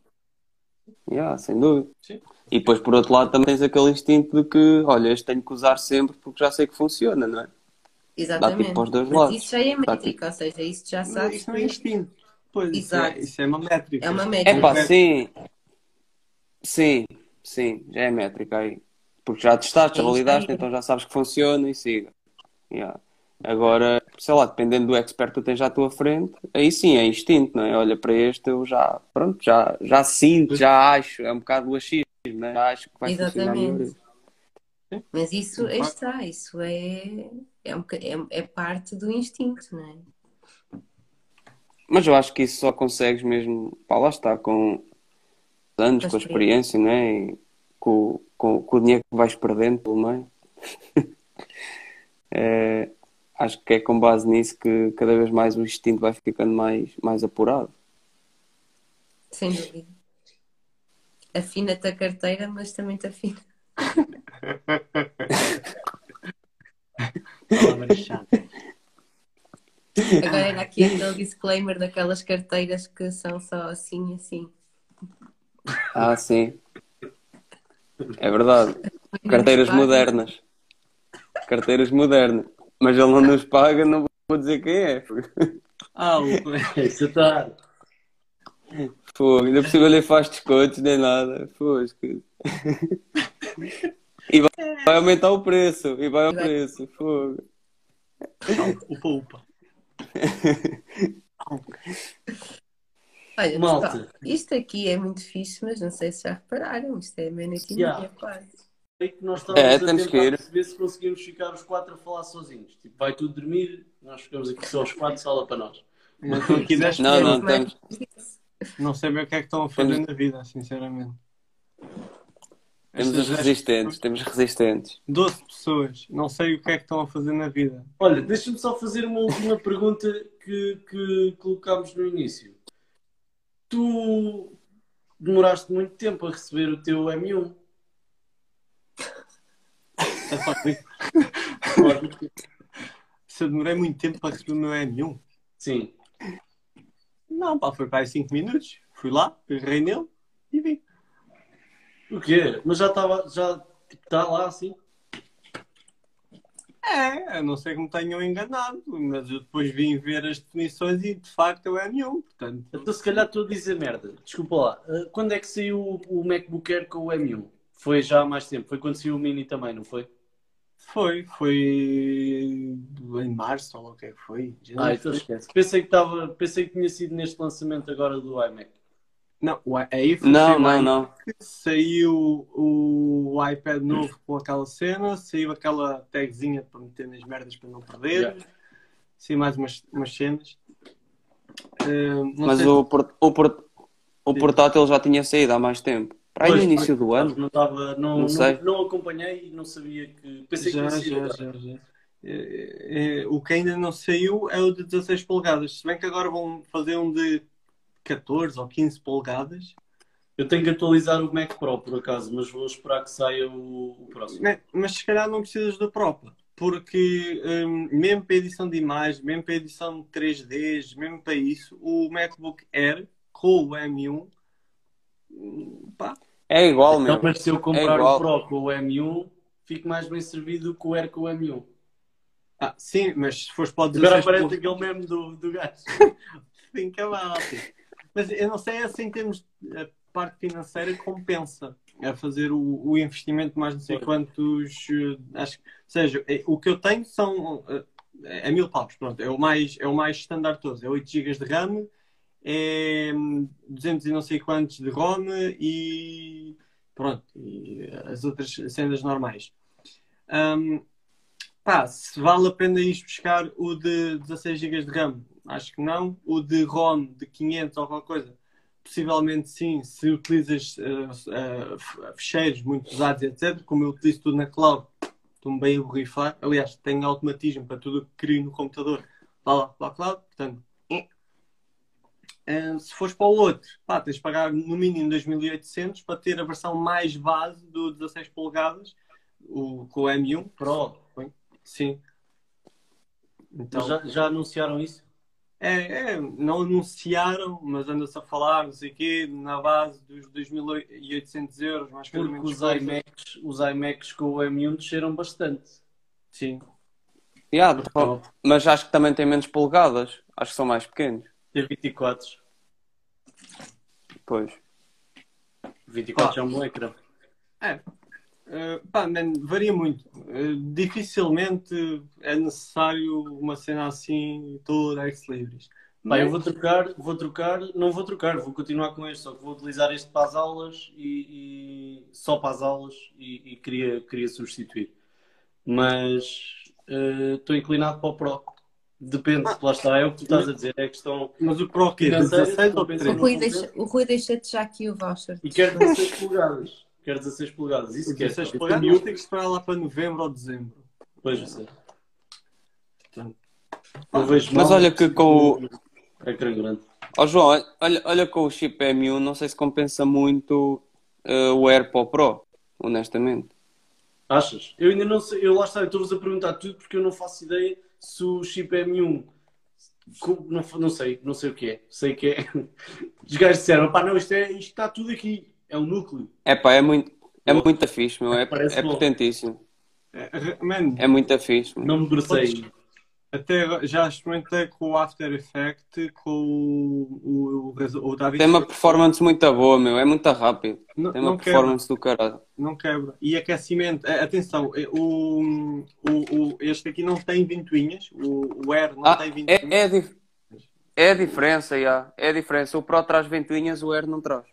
Yeah, sem dúvida. Sim. E depois, por outro lado, também tens aquele instinto de que, olha, este tenho que usar sempre porque já sei que funciona, não é? Exatamente. Dá tipo para os dois Mas lados. isso já é métrica, ou seja, isso já sabes. Isso não é instinto. Pois, Exato. Isso, é, isso é uma métrica. É uma métrica. É pá, sim. Sim, sim, já é métrica aí. Porque já testaste, já validaste, então já sabes que funciona e siga. Yeah. Agora, sei lá, dependendo do expert que tu tens à tua frente, aí sim é instinto, não é? Olha, para este eu já, pronto, já, já sinto, já acho, é um bocado o achismo né? Acho que vai Exatamente. Mas isso está, isso é, é, um, é, é, parte do instinto, não é? Mas eu acho que isso só consegues mesmo, pá, lá está, com anos, com a experiência, não é? E com, com, com o dinheiro que vais perdendo pelo meio. *laughs* é, acho que é com base nisso que cada vez mais o instinto vai ficando mais, mais apurado. Sem dúvida afina-te a carteira, mas também te afina. *laughs* Agora era aqui aquele disclaimer daquelas carteiras que são só assim e assim. Ah, sim. É verdade. Carteiras modernas. Carteiras modernas. Mas ele não nos paga, não vou dizer quem é. Ah, *laughs* isso está. Pô, ainda por cima nem faz descontos nem nada. Pô, E vai, vai, aumentar o preço. E vai ao preço. Fogo. Upa, upa. Olha, Malta. Pessoal, isto aqui é muito fixe, mas não sei se já repararam. Isto é menos aqui yeah. quase. É que nós estamos é, a temos que ir. perceber se conseguimos ficar os quatro a falar sozinhos. Tipo, vai tudo dormir, nós ficamos aqui só os quatro, sala para nós. *laughs* Não, aqui não, não, estamos. Não sei bem o que é que estão a fazer temos... na vida, sinceramente. Temos os resistentes, temos resistentes. 12 pessoas, não sei o que é que estão a fazer na vida. Olha, deixa-me só fazer uma última pergunta que, que colocámos no início. Tu demoraste muito tempo a receber o teu M1. É só Se eu demorei muito tempo para receber o meu M1? Sim. Não, pá, foi para aí 5 minutos. Fui lá, agarrei nele e vim. O quê? Mas já estava, já tipo, está lá assim? É, a não sei que me tenham enganado, mas eu depois vim ver as definições e de facto é o M1, portanto. Então se calhar estou a dizer merda. Desculpa lá. Uh, Quando é que saiu o- o MacBook Air com o M1? Foi já há mais tempo. Foi quando saiu o Mini também, não foi? Foi, foi em março ou o que é que foi. Ah, então sei. esquece. Pensei que, estava, pensei que tinha sido neste lançamento agora do iMac. Não, aí foi Não, foi não, não. que saiu o iPad novo com aquela cena, saiu aquela tagzinha para meter nas merdas para não perder, Yeah. saiu mais umas, umas cenas. Uh, Mas sei- o, port- o, port- o portátil já tinha saído há mais tempo. Para aí no Pois, início do ano. Não, estava, não, Não não, sei. não acompanhei e não sabia que. Pensei já, que tinha já, já, já. É, é, o que ainda não saiu é o de 16 polegadas. Se bem que agora vão fazer um de 14 ou 15 polegadas. Eu tenho que atualizar o Mac Pro por acaso, mas vou esperar que saia o, o próximo. Mas se calhar não precisas do próprio. Porque hum, mesmo para edição de imagem, mesmo para edição de 3Ds, mesmo para isso, o MacBook Air com o M1 hum, pá, É igual, meu. Então, mas se eu comprar igual. o Pro com o M1, fico mais bem servido que o Air com o M1. ah, sim, mas se fores para o Agora 16 aparece polegadas, aquele meme do, do gajo. *laughs* Sim, cabal. sim. Mas eu não sei se em termos de a parte financeira compensa a fazer o, o investimento mais não sei quantos. eh, Acho, que- ou seja, é- o que eu tenho são eh, é mil paus, pronto, é o mais, é o mais standard todos. É 8 GB de RAM, é hum, 200 e não sei quantos de ROM e pronto, e as outras cenas normais. Hum, pá, se vale a pena ir buscar o de 16 GB de RAM, acho que não. O de ROM de 500 ou qualquer coisa, possivelmente sim, se utilizas eh, eh, f- fecheiros muito pesados, etc. Como eu utilizo tudo na cloud, estou-me bem a borrifar. Aliás, tenho automatismo para tudo o que crio no computador, lá lá para cloud, portanto. Se fores para o outro, pá, tens de pagar no mínimo 2800 para ter a versão mais base do 16 polegadas, o, com o M1. Pro. Sim. Então, já, já anunciaram isso? é, é, não anunciaram, mas anda-se a falar, não sei o quê, na base dos 2.800 euros, mais Porque menos os iMacs, os iMacs com o M1 desceram bastante. Sim. Yeah, de- mas acho que também tem menos polegadas. Acho que são mais pequenos. Tem 24. Pois. 24 Ah. é um bom ecrã. É. Uh, pá, man, varia muito. Uh, dificilmente é necessário uma cena assim toda ex-libris. Pá, eu vou trocar, vou trocar, não vou trocar, vou continuar com este, só que vou utilizar este para as aulas e, e- só para as aulas e, e queria, queria substituir. Mas eh, estou inclinado para o Pro. Depende, lá está, é o que tu estás a dizer, é a questão. Mas o Pro quê? De Financeiro, 16 ou compensa O 13? Rui, deixa, o Rui deixa-te já aqui o voucher. E quero 16 polegadas. Quero 16 polegadas, isso quer. 16 polegadas, mas tem que esperar lá para novembro ou dezembro. Pois eu sei. Portanto, vejo Mas mal, olha que com o. Ecrã grande. Ó João, olha- olha, olha com o chip M1, não sei se compensa muito eh, o AirPod Pro, honestamente. Achas? Eu ainda não sei, eu lá está, eu estou-vos a perguntar tudo porque eu não faço ideia se o chip M1 co- não, não sei, não sei o que é. Sei que é. *laughs* Os gajos disseram, pá, não, isto, é, isto está tudo aqui, é um núcleo. É pá, é muito, é muito fixe, meu. É, é potentíssimo. é, man, É muito fixe, meu. Não me debrucei. Até já experimentei com o After Effects, com o, o, o, David. Tem uma performance muito boa, meu. É muito rápido. não, Tem uma não quebra, performance do caralho. não quebra. E aquecimento, atenção, eh, o, o, este aqui não tem ventoinhas, o, o Air não Ah, tem ventoinhas. é, é, a dif- é a diferença, já. É a diferença. O Pro traz ventoinhas, o Air não traz.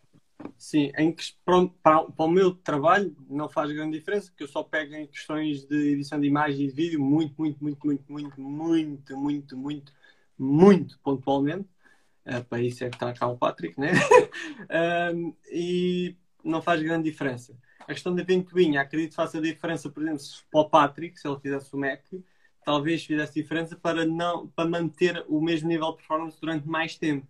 Sim, em que, para, para, o meu trabalho não faz grande diferença, porque eu só pego em questões de edição de imagem e de vídeo muito, muito, muito, muito, muito, muito, muito, muito, muito pontualmente. Eh, para isso é que está cá o Patrick, né? *laughs* Ahm, e não faz grande diferença. A questão da ventoinha, acredito que faça diferença, por exemplo, para o Patrick, se ele fizesse o Mac, talvez fizesse diferença para, não, para manter o mesmo nível de performance durante mais tempo.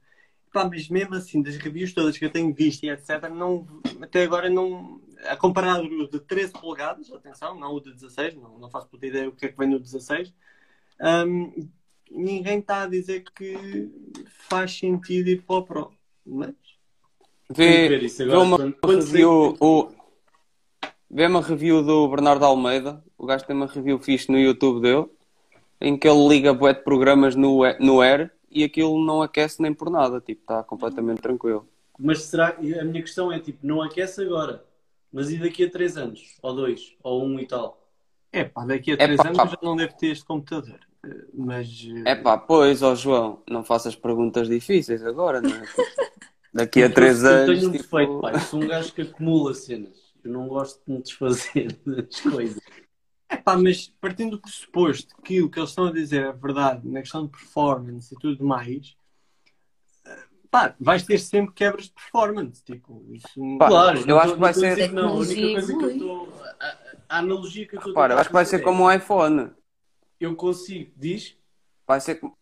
Pá, mas mesmo assim, das reviews todas que eu tenho visto e etc., não, até agora não. A comparar o de 13 polegadas, atenção, não o de 16, não, não faço puta ideia o que é que vem no 16. hum, ninguém está a dizer que faz sentido ir para o Pro. Mas Vê, vê uma quando- review, o, vê uma review do Bernardo Almeida. O gajo tem uma review fixe no YouTube dele, em que ele liga bué de programas no, no Air e aquilo não aquece nem por nada. Tipo, está completamente tranquilo. Mas será que a minha questão é tipo, não aquece agora, mas e daqui a 3 anos? Ou 2, ou 1 um e tal? é pá, daqui a É 3 pá. anos eu já não devo ter este computador. Eh, Mas eh, É pá, pois, ó João, não faças perguntas difíceis agora, não é? *laughs* Daqui a três eu anos. tenho um tipo, defeito, pai. Eu sou um gajo que acumula cenas. Eu não gosto de me desfazer *laughs* das coisas. É pá, mas partindo do pressuposto que o que eles estão a dizer é verdade na questão de performance e tudo mais, eh, pá, vais ter sempre quebras de performance. Tipo, isso Pá, Claro, eu acho tô- que vai ser- dizer que Não, a única coisa que eu estou. A, a analogia que eu estou a Repara, acho que vai fazer ser é, como um iPhone. Eu consigo, diz? Vai ser, como-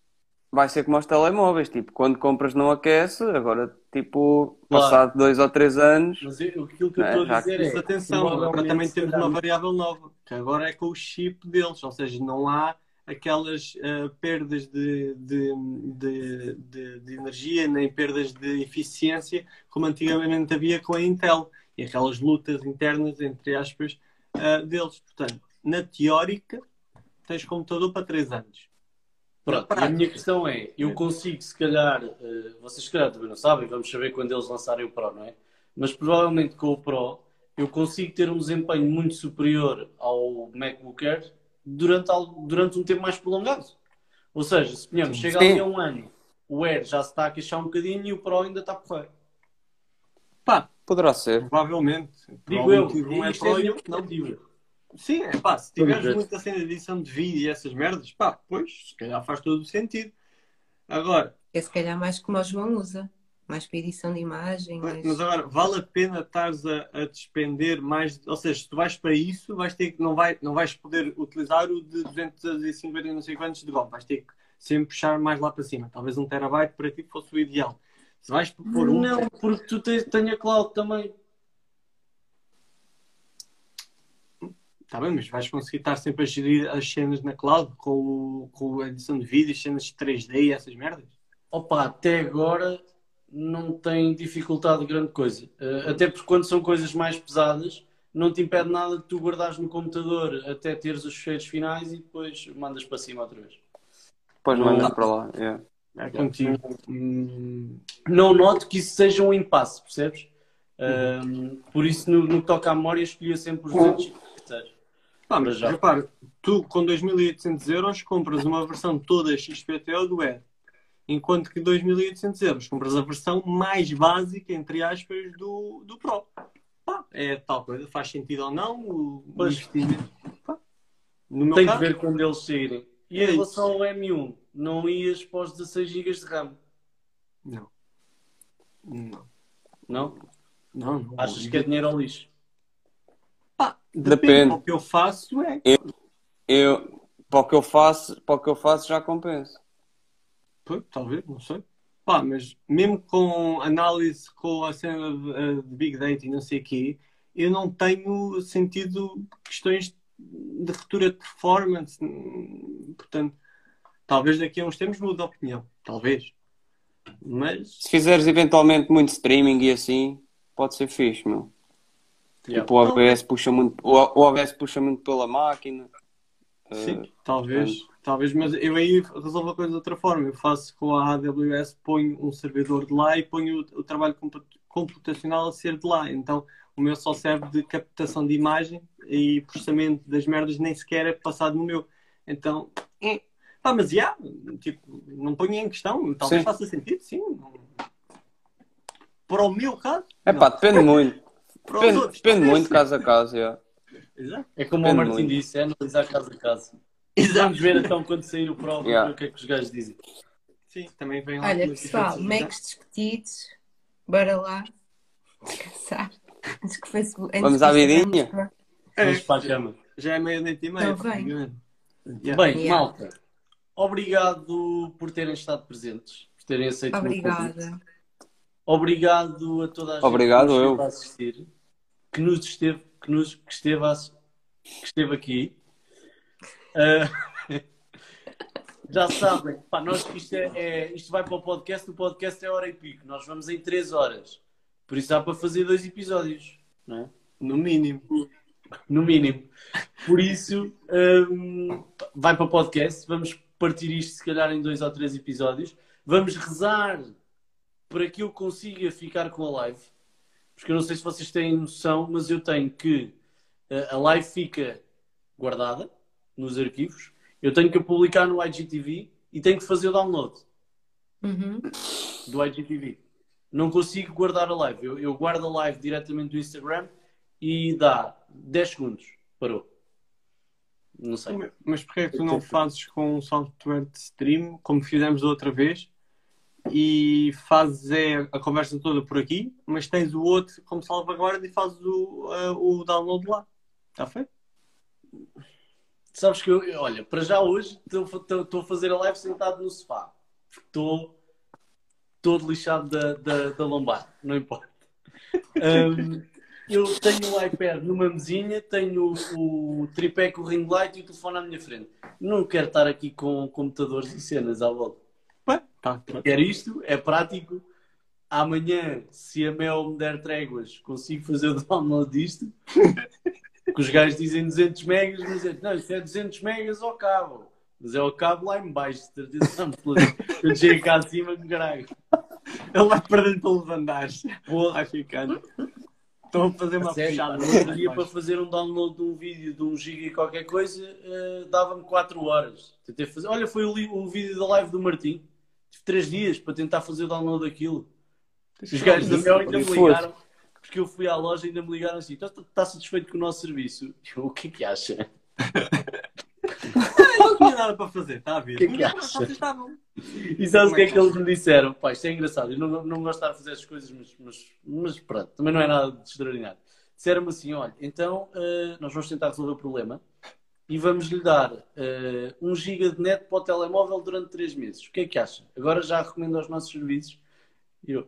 vai ser como os telemóveis. Tipo, quando compras não aquece, agora, tipo, Claro. passado dois ou três anos. Mas eu, aquilo que eu É, estou já a dizer Mas é. atenção, agora também temos uma variável nova, que agora é com o chip deles, ou seja, não há aquelas eh, perdas de, de, de, de- de energia nem perdas de eficiência como antigamente havia com a Intel e aquelas lutas internas, entre aspas, eh, deles. Portanto, na teórica, tens computador para 3 anos. Pronto, e a minha questão é, eu consigo se calhar, eh, vocês se calhar também não sabem, vamos saber quando eles lançarem o Pro, não é? Mas provavelmente com o Pro eu consigo ter um desempenho muito superior ao MacBook Air durante, durante um tempo mais prolongado. Ou seja, se ponhamos, chega ali a um ano, o Air já se está a queixar um bocadinho e o Pro ainda está a correr. pá, Poderá ser. provavelmente. Digo eu, um é é a Pro e não. perspectiva. Sim, é pá, se tiveres ver. muita cena de edição de vídeo e essas merdas, pá, pois, se calhar faz todo o sentido. Agora, É se calhar mais como o João usa. Mais para edição de imagem. mas Mais... agora, vale a pena estares a, a despender mais, ou seja, se tu vais para isso, vais ter que, não, vai, não vais poder utilizar o de 250 e não sei quantos de ROM, vais ter que sempre puxar mais lá para cima. Talvez um terabyte para ti fosse o ideal. Se vais pôr um, Não, porque tu tens, tens a cloud também. Está bem, mas vais conseguir estar sempre a gerir as cenas na cloud com, o- com a edição de vídeo, as cenas de 3D e essas merdas? Opa, até agora não tem dificultado grande coisa. Eh, até porque quando são coisas mais pesadas, não te impede nada de tu guardares no computador até teres os fecheiros finais e depois mandas para cima outra vez. Depois Não. mandas para lá. yeah. É contigo. Hum, Não noto que isso seja um impasse, percebes? Ahm, por isso, no, no que toca à memória, escolhia sempre os 256. Pá, mas já. repara, tu com 2.800 euros compras uma versão toda XPTO do Air, enquanto que 2.800 euros compras a versão mais básica, entre aspas, do, do Pro. Pá, é tal coisa, faz sentido ou não o, Pois. investimento. Pá. Tem que caso, ver quando eles saírem. E É em relação ao M1, não ias para os 16 GB de RAM, não. Não. não? Não, não. Achas que é dinheiro ao lixo? Depende. O que eu faço é. Eu, para o que eu faço, para o que eu faço já compensa. Pois, talvez, não sei. Pá, mas mesmo com análise com a cena de, eh, de Big Data e não sei o quê, eu não tenho sentido questões de ruptura de performance. Portanto, talvez daqui a uns tempos mude de opinião. Talvez. Mas, Se fizeres eventualmente muito streaming e assim, pode ser fixe, meu. Yeah. Tipo, o OBS puxa muito, o OBS puxa muito pela máquina. sim, Eh, talvez. Talvez, mas eu aí resolvo a coisa de outra forma. Eu faço com a AWS, ponho um servidor de lá e ponho o, o trabalho compu- computacional a ser de lá. Então, o meu só serve de captação de imagem e processamento das merdas nem sequer é passado no meu. Então, é. Pá, mas já, tipo, não ponho em questão. Talvez Sim. faça sentido, sim. Para o meu caso, É pá, depende muito. Depende, outros, depende talvez muito caso a caso, yeah. Exato. É como Depende o Martim muito. disse, é analisar caso a caso. Exato. Vamos ver então quando sair o prova Yeah. o que é que os gajos dizem. Sim, também vem lá Olha, pessoal, diferenças, Macs discutidos, bora lá descansar. Antes que o Facebook. antes Vamos que à o vidinha? É, Vamos para a cama. já é meia-noite e meia. Então. Bem, Yeah. malta, obrigado por terem estado presentes, por terem aceito o meu convite. Obrigada. Obrigado a toda a gente Obrigado, que nos eu. a assistir, que nos esteve, que nos, que esteve, a, que esteve aqui. Ah, *laughs* já sabem. Pá, nós, isto, é, é- isto vai para o podcast, o podcast é hora e pico. Nós vamos em 3 horas. Por isso dá para fazer dois episódios. Não é? No mínimo. no mínimo. Por isso, hum, vai para o podcast. Vamos partir isto, se calhar, em dois ou três episódios. Vamos rezar para que eu consiga ficar com a live. Porque eu não sei se vocês têm noção, mas eu tenho que eh, a live fica guardada nos arquivos. Eu tenho que a publicar no IGTV e tenho que fazer o download Uhum. do IGTV. Não consigo guardar a live. Eu, eu guardo a live diretamente do Instagram e dá 10 segundos. Parou. Não sei. Mas porquê é que tu não fazes com um software de stream, como fizemos da outra vez, e fazes é, a conversa toda por aqui, mas tens o outro como salvaguarda e fazes o, eh, o download lá. Está feito? Sabes que eu, olha, para já hoje estou a fazer a live sentado no sofá. Estou todo lixado da, da, da lombar, não importa. Hum, *laughs* eu tenho o iPad numa mesinha, tenho o, o tripé com o ring light e o telefone à minha frente. Não quero estar aqui com computadores e cenas à volta. Tá. Quero isto, é prático. Amanhã, se a Mel me der tréguas, consigo fazer o download disto. Que os gajos dizem 200 megas, mas é, não, isso é 200 megas ao cabo. Mas é o cabo lá em baixo, de certeza absoluta. Eu chego cá acima com caralho. Ele vai perdendo pelos andares. Porra, Vai ficando. Estão a fazer uma sério, puxada. no outro dia para fazer um download de um vídeo de um giga e qualquer coisa, eh, dava-me 4 horas. Tentei fazer. Olha, foi o, o vídeo da live do Martim. Tive 3 dias para tentar fazer o download daquilo. Os gajos da Mel ainda me ligaram, porque eu fui à loja e ainda me ligaram assim: está tá satisfeito com o nosso serviço? Eu, o que é que acha? *laughs* Não tinha nada para fazer, está a ver? Que que Mas acha? Vocês estavam. E sabes o que é que eles me disseram? Pá, isto é engraçado, eu não, não gosto de estar a fazer essas coisas, mas, mas, mas pronto, também não é nada de extraordinário. Disseram-me assim: olha, então eh, nós vamos tentar resolver o problema e vamos lhe dar eh, 1 giga de net para o telemóvel durante 3 meses. O que é que acha? Agora já recomendo aos nossos serviços. Eu,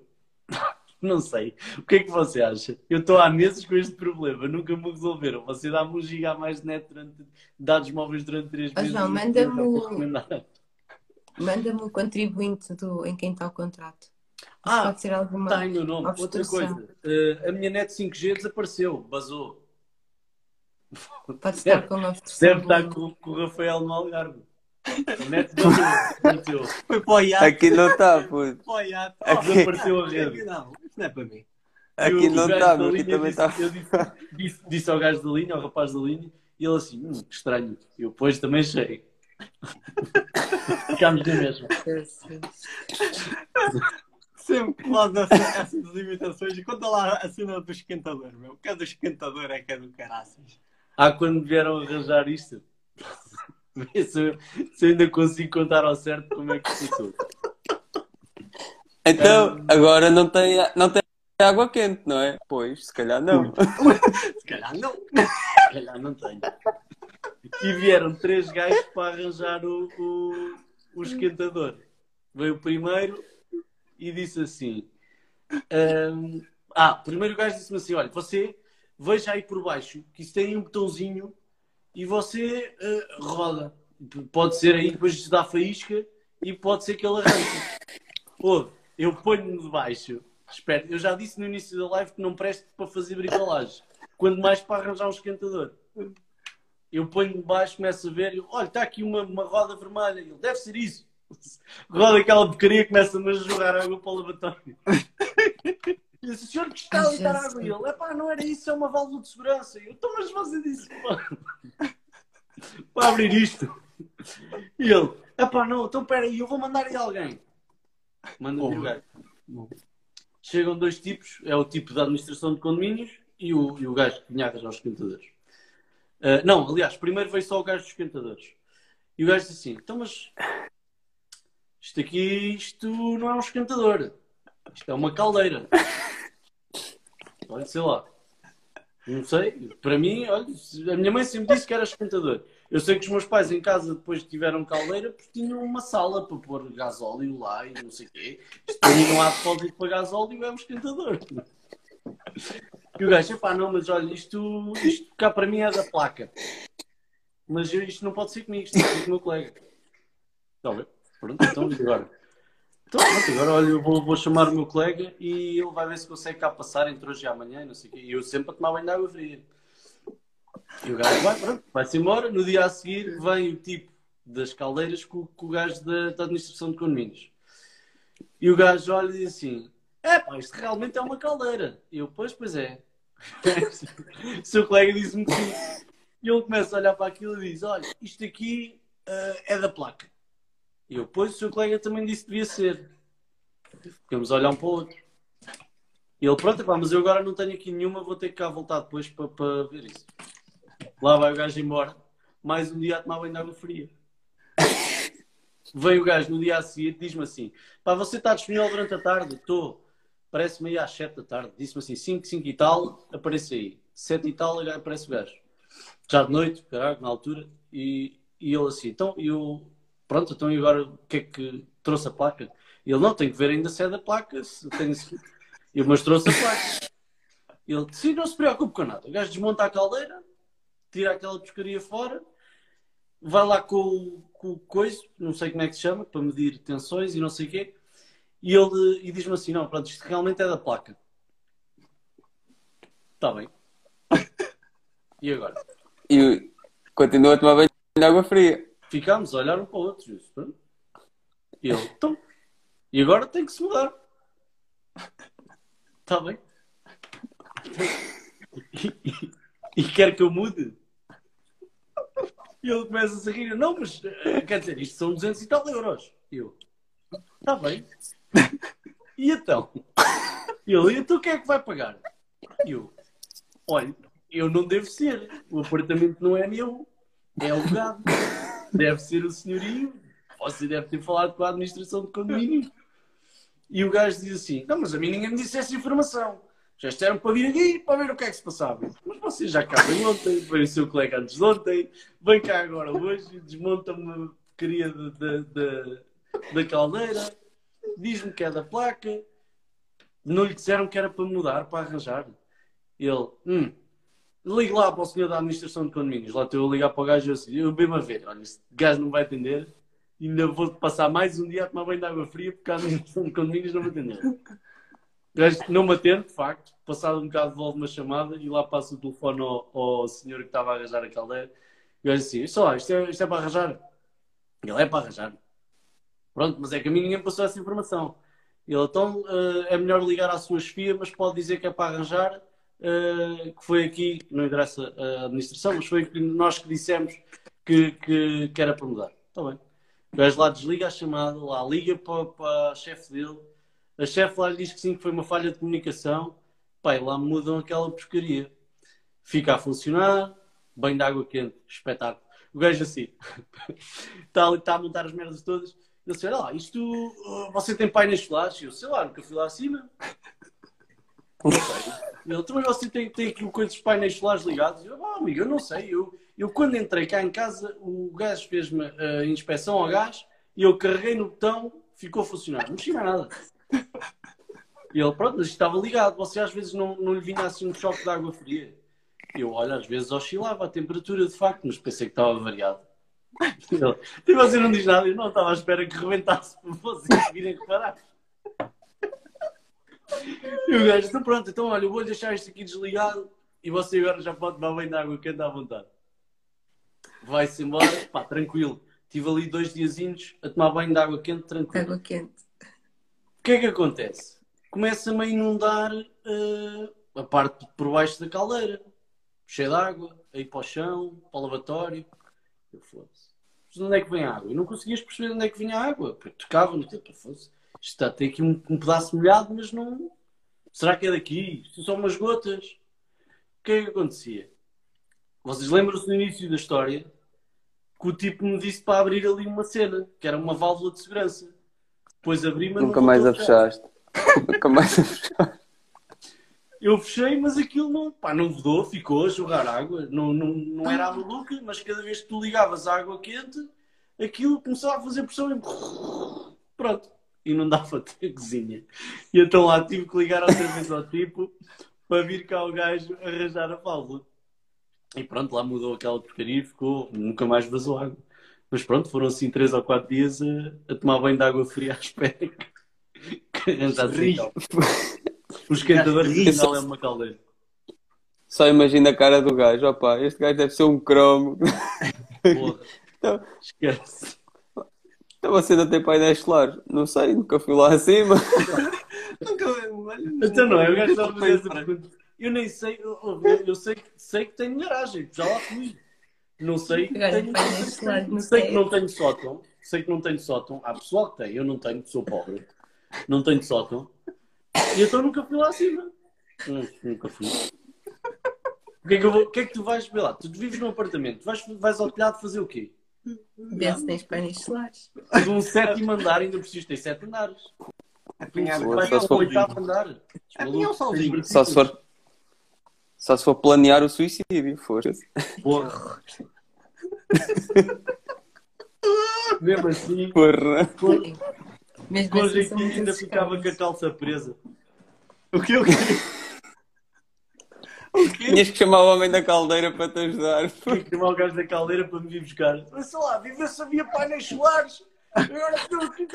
*laughs* não sei. O que é que você acha? Eu estou há meses com este problema, nunca me resolveram. Você dá-me 1 giga a mais de net durante dados móveis durante 3 Ah, meses. Manda-me não para o-. Manda-me o contribuinte do, em quem está o contrato. Isso Ah, pode ser alguma. Tenho o nome. Outra coisa, eh, a minha net 5G desapareceu, basou. Pode *laughs* estar com uma obstrução. Deve estar com, com o Rafael no Algarve. A net basou, desapareceu. *laughs* Foi para o iate. Aqui não está, puto. Para o iate. Aqui- Desapareceu a rede. Não, isso não é para mim. E o- Aqui o não está, aqui linha também disse, está. Eu disse, disse, disse ao gajo da linha, ao rapaz da linha, e ele assim, hum, que estranho. Eu, pois, também sei. Ficámos na mesma. Sempre que faz essa- essas imitações, e conta lá a cena do esquentador, meu. Que é do esquentador é que é do caraças. Ah, quando vieram arranjar isto, Vê se eu, se eu ainda consigo contar ao certo como é que passou. Então, agora não tem, não tem água quente, não é? Pois, se calhar não. *laughs* Se calhar não. Se calhar não tenho. E vieram três gajos para arranjar o, o, o esquentador. Veio o primeiro e disse assim: hum, Ah, primeiro o gajo disse-me assim: Olha, você veja aí por baixo que isso tem um botãozinho e você eh, roda. Pode ser aí, depois dá faísca e pode ser que ele arranque. Ouve, eu ponho-me de baixo. Espera, eu já disse no início da live que não presto para fazer bricolagem. Quando mais para arranjar um esquentador. Eu ponho-me de baixo, começo a ver, eu, olha, está aqui uma, uma roda vermelha. Ele, deve ser isso. *laughs* Roda aquela porcaria, começa-me a jogar água para o lavatório. *laughs* E eu disse, senhor, que está a deitar água? E ele, epá, não era isso, é uma válvula de segurança. E eu, então, mas você disse para, para abrir isto. E ele, epá, não, então espera aí, eu vou mandar aí alguém. Manda o gajo. Chegam dois tipos, é o tipo da administração de condomínios e o, e o gajo que vinha a arranjar os esquentadores. Ah, não, aliás, primeiro veio só o gajo dos esquentadores. E o gajo disse assim: então, mas isto aqui, isto não é um esquentador, isto é uma caldeira. Olha, sei lá. Não sei, para mim, olha, a minha mãe sempre disse que era esquentador. Eu sei que os meus pais em casa depois tiveram caldeira porque tinham uma sala para pôr gasóleo lá e não sei o quê. Isto para mim não há depósito para gasóleo, é um esquentador. E o gajo, pá, não, mas olha, isto, isto cá para mim é da placa. Mas isto não pode ser comigo, isto ser com o meu colega. Está bem. Pronto, então agora. Então, agora olha, eu vou, vou, chamar o meu colega e ele vai ver se consegue cá passar entre hoje e amanhã, não sei o quê. E eu sempre a tomar banho de água fria. E o gajo vai, pronto, vai-se embora. No dia a seguir vem o tipo das caldeiras com, com o gajo da, da administração de condomínios. E o gajo olha e diz assim: É pá, isto realmente é uma caldeira. E eu, pois, pois é. o *laughs* seu colega disse-me que sim. E ele começa a olhar para aquilo e diz: Olha, isto aqui uh, é da placa. E eu, pois, o seu colega também disse que devia ser. Ficamos a olhar um para o outro. E ele, pronto, pá, mas eu agora não tenho aqui nenhuma, vou ter que cá voltar depois para, para ver isso. Lá vai o gajo embora. Mais um dia a tomar banho de água fria. Veio o gajo no dia a seguir diz-me assim: pá, você está disponível durante a tarde? Estou. Parece-me aí às 7 da tarde. Disse-me assim: 5, 5 e tal, aparece aí. 7 e tal, aparece o gajo. Já de noite, caralho, na altura. E, e ele assim: então, eu. Pronto, então e agora o que é que trouxe a placa? Ele: não, tem que ver ainda se é da placa. Se tem... Eu, mas trouxe a placa. Ele disse: não se preocupe com nada. O gajo desmonta a caldeira, tira aquela pescaria fora vai lá com, com o coiso, não sei como é que se chama, para medir tensões e não sei o quê, e ele e diz-me assim: não, pronto, isto realmente é da placa. Está bem. *laughs* E agora? E continua a tomar banho de água fria. Ficámos a olhar um para o outro. E ele, então. E agora tem que se mudar. Está bem. E, e, e quer que eu mude? E ele começa a rir. Não, mas eh, quer dizer, isto são 200 e tal euros. E eu, está bem. E então? E ele, então quem é que vai pagar? E eu, olha, eu não devo ser. O apartamento não é meu. É alugado. Deve ser o senhorio. Você deve ter falado com a administração de condomínio. E o gajo diz assim: Não, mas a mim ninguém me disse essa informação. Já estiveram para vir aqui para ver o que é que se passava. Mas vocês já cá ontem, veio o seu colega antes de ontem, vem cá agora hoje, desmonta-me uma porcaria da caldeira, diz-me que é da placa, não lhe disseram que era para mudar, para arranjar. Ele, hum, ligue lá para o senhor da administração de condomínios. Lá estou a ligar para o gajo assim, eu bem a ver, olha, este gajo não vai atender, ainda vou passar mais um dia a tomar banho de água fria porque a administração de condomínios não vai atender. Não me atende, de facto. Passado um bocado, devolve uma chamada e lá passa o telefone ao, ao senhor que estava a arranjar a caldeira. E eu assim: Isto, lá, isto, é, isto é para arranjar. Ele é para arranjar. Pronto, mas é que a mim ninguém passou essa informação. Ele então uh, é melhor ligar à sua chefia, mas pode dizer que é para arranjar, uh, que foi aqui, não interessa a administração, mas foi nós que dissemos que, que, que era para mudar. Está bem. O gajo lá desliga a chamada, lá liga para, para a chefe dele a chefe lá lhe diz que sim, que foi uma falha de comunicação. Pai, lá mudam aquela porcaria. Fica a funcionar, banho de água quente, espetáculo. O gajo assim, está, *laughs* ali, está a montar as merdas todas. Ele disse, olha lá, isto, você tem painéis solares? Eu sei lá, nunca fui lá acima. Ele, também você tem, tem aqui dos painéis solares ligados? Eu, oh, amigo, eu não sei. Eu, eu quando entrei cá em casa, o gajo fez-me a inspeção ao gás e eu carreguei no botão, ficou a funcionar. Não mais nada. E ele, pronto, mas estava ligado. Você às vezes não, não lhe vinha assim um choque de água fria. Eu, olha, às vezes oscilava a temperatura de facto, mas pensei que estava variado. *laughs* Ele, e você não diz nada, eu não estava à espera que rebentasse para vocês virem reparar. E o gajo, então pronto, então olha, eu vou deixar isto aqui desligado e você agora já pode tomar bem de água quente à vontade. Vai-se embora, pá, tranquilo. Tive ali dois diazinhos a tomar banho de água quente, tranquilo. Água quente. O que é que acontece? Começa-me a inundar uh, a parte por baixo da caldeira, cheia de água, aí para o chão, para o lavatório. Eu fosse. Mas onde é que vem a água? Eu não conseguias perceber onde é que vinha a água. Eu tocava no tempo, fosse. Está, tem aqui um, um, pedaço molhado, mas não. Será que é daqui? Isto são umas gotas. O que é que acontecia? Vocês lembram-se no início da história que o tipo me disse para abrir ali uma cena, que era uma válvula de segurança. Depois abri, mas Nunca mais a fechaste. *laughs* Nunca mais a fechaste. Eu fechei, mas aquilo não, pá, não vedou, ficou a jogar água. Não, não, não era a maluca, mas cada vez que tu ligavas a água quente, aquilo começava a fazer pressão e pronto. E não dava *laughs* ter cozinha. E então lá tive que ligar outra vez ao tipo para vir cá o gajo arranjar a válvula. E pronto, lá mudou aquela porcaria e ficou, nunca mais vazou água. Mas pronto, foram assim três ou quatro dias a, a tomar banho de água fria à espera que, que arranjasse então. O esquentador de final é uma caldeira. Só imagina a cara do gajo. Opa, este gajo deve ser um cromo. Porra. *laughs* Então, Esquece. Então você não tem painéis solares? Não sei, nunca fui lá acima. *laughs* Nunca, olha, Então não é, o gajo estava a fazer essa pergunta. Eu nem sei, eu, eu- eu sei, que- sei que tenho garagem, já lá fui. Não sei que Agora tenho, painéis *laughs* solares no sei que não tenho sótão, sei que não tenho sótão. Há pessoal que tem, eu não tenho, sou pobre. Não tenho sótão. E então nunca fui lá acima. Não, nunca fui. O que, é que eu vou- o que é que tu vais ver lá? Tu vives num apartamento, vais, vais ao telhado fazer o quê? Vê se tens painéis solares. Tens um sétimo andar, ainda preciso ter sete andares. apanhar for- oitavo andar. Apanhar um solzinho. Só se for. Só se for planear o suicídio, foda-se. Porra. Mesmo assim, Porra. Sim. Mesmo com assim, ainda ficava com a calça presa. O que o quê? Tinhas que chamar o homem da caldeira para te ajudar. Fui chamar o gajo da caldeira para me vir buscar. Mas sei lá, viver se havia painéis solares. Agora estou aqui.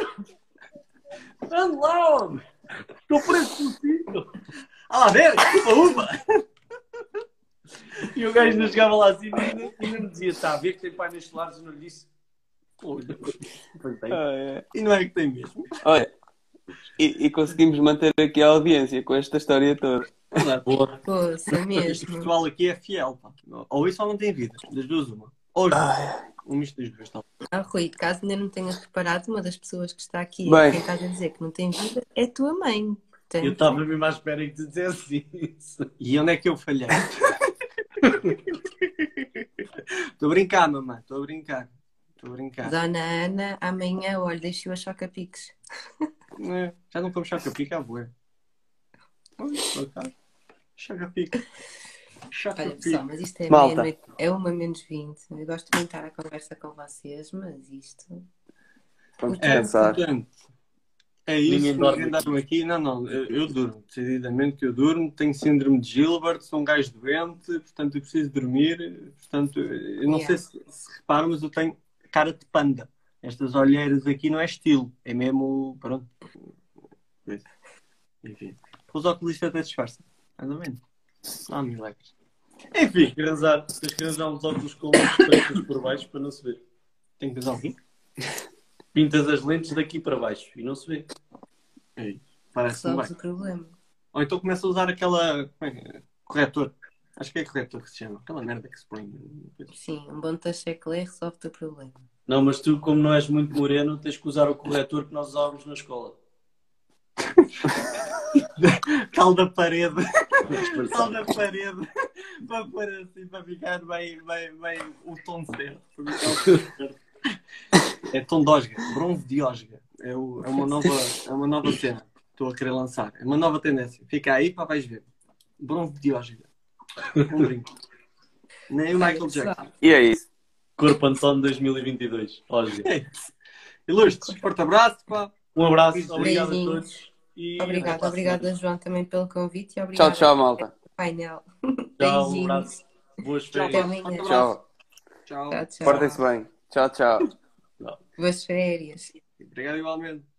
Ande lá, homem. Estou preso por sítio. Ah, lá ver, uma, uma. E o gajo ainda chegava lá assim e ainda, me dizia: está a ver que tem painéis solares? Eu não lhe disse. Pois tem. Ah, é. E não é que tem mesmo. Olha, e, e conseguimos manter aqui a audiência com esta história toda. Boa. Poxa, Este mesmo. pessoal aqui é fiel, pá. Ou isso ou não tem vida. Das duas, uma. Ou um misto das duas, tá? Ah, Rui, caso ainda não tenhas reparado, uma das pessoas que está aqui Bem. quem estás a dizer que não tem vida é a tua mãe. Portanto, Eu estava mesmo à espera que tu dissesse isso. E onde é que eu falhei? *laughs* Estou a brincar, mamãe. Estou a brincar. Estou a brincar. Dona Ana, amanhã, olha, deixo a choca-piques. É, Já não como choca-pica, avô. Choca-pica. Olha, pessoal, mas isto é, Malta. meia-noite- é uma menos 20. Eu gosto muito de estar a conversa com vocês, mas isto. Vamos É, pensar. portanto, é isso. Ninguém dorme Ninguém aqui. Não, não, eu, eu durmo. Decididamente que eu durmo. Tenho síndrome de Gilbert, sou um gajo doente, portanto eu preciso dormir. Portanto, eu não Yeah. sei se, se reparam, mas eu tenho cara de panda. Estas olheiras aqui não é estilo, é mesmo. Pronto. Enfim. Os oculistas até disfarçam. Mais ou menos. Não há milagres. Enfim, Tens que arranjar, tens que arranjar uns óculos com lentes por baixo para não se ver. tenho que usar o quê? *laughs* Pintas as lentes daqui para baixo e não se vê. É Resolves bem. o problema. Ou então começa a usar aquela. como é que é? Corretor. Acho que é corretor que se chama. Aquela merda que se põe. Sim, um bom tacheclé resolve o problema. Não, mas tu, como não és muito moreno, tens que usar o corretor que nós usávamos na escola. *laughs* Cal da parede. Cal da parede. Para pôr assim, para ficar bem, bem, bem o tom certo. Para ficar o tom certo. É tom de osga. Bronze de osga. É, o- é uma nova, é uma nova cena. Estou a querer lançar. É uma nova tendência. Fica aí para vais ver. Bronze de osga. Um brinco. Nem o Michael Jackson. E é isso. Corpo Anson 2022. Olha. É. Ilustres, forte abraço, pá. Um abraço, obrigado a todos. E a obrigada, João, também pelo convite e Tchau, tchau, malta. painel. Tchau, um abraço. Boas Tchau, férias. abraço. Tchau. Tchau. Tchau, tchau. Portem-se bem. Tchau, tchau. Boas férias. Obrigado igualmente.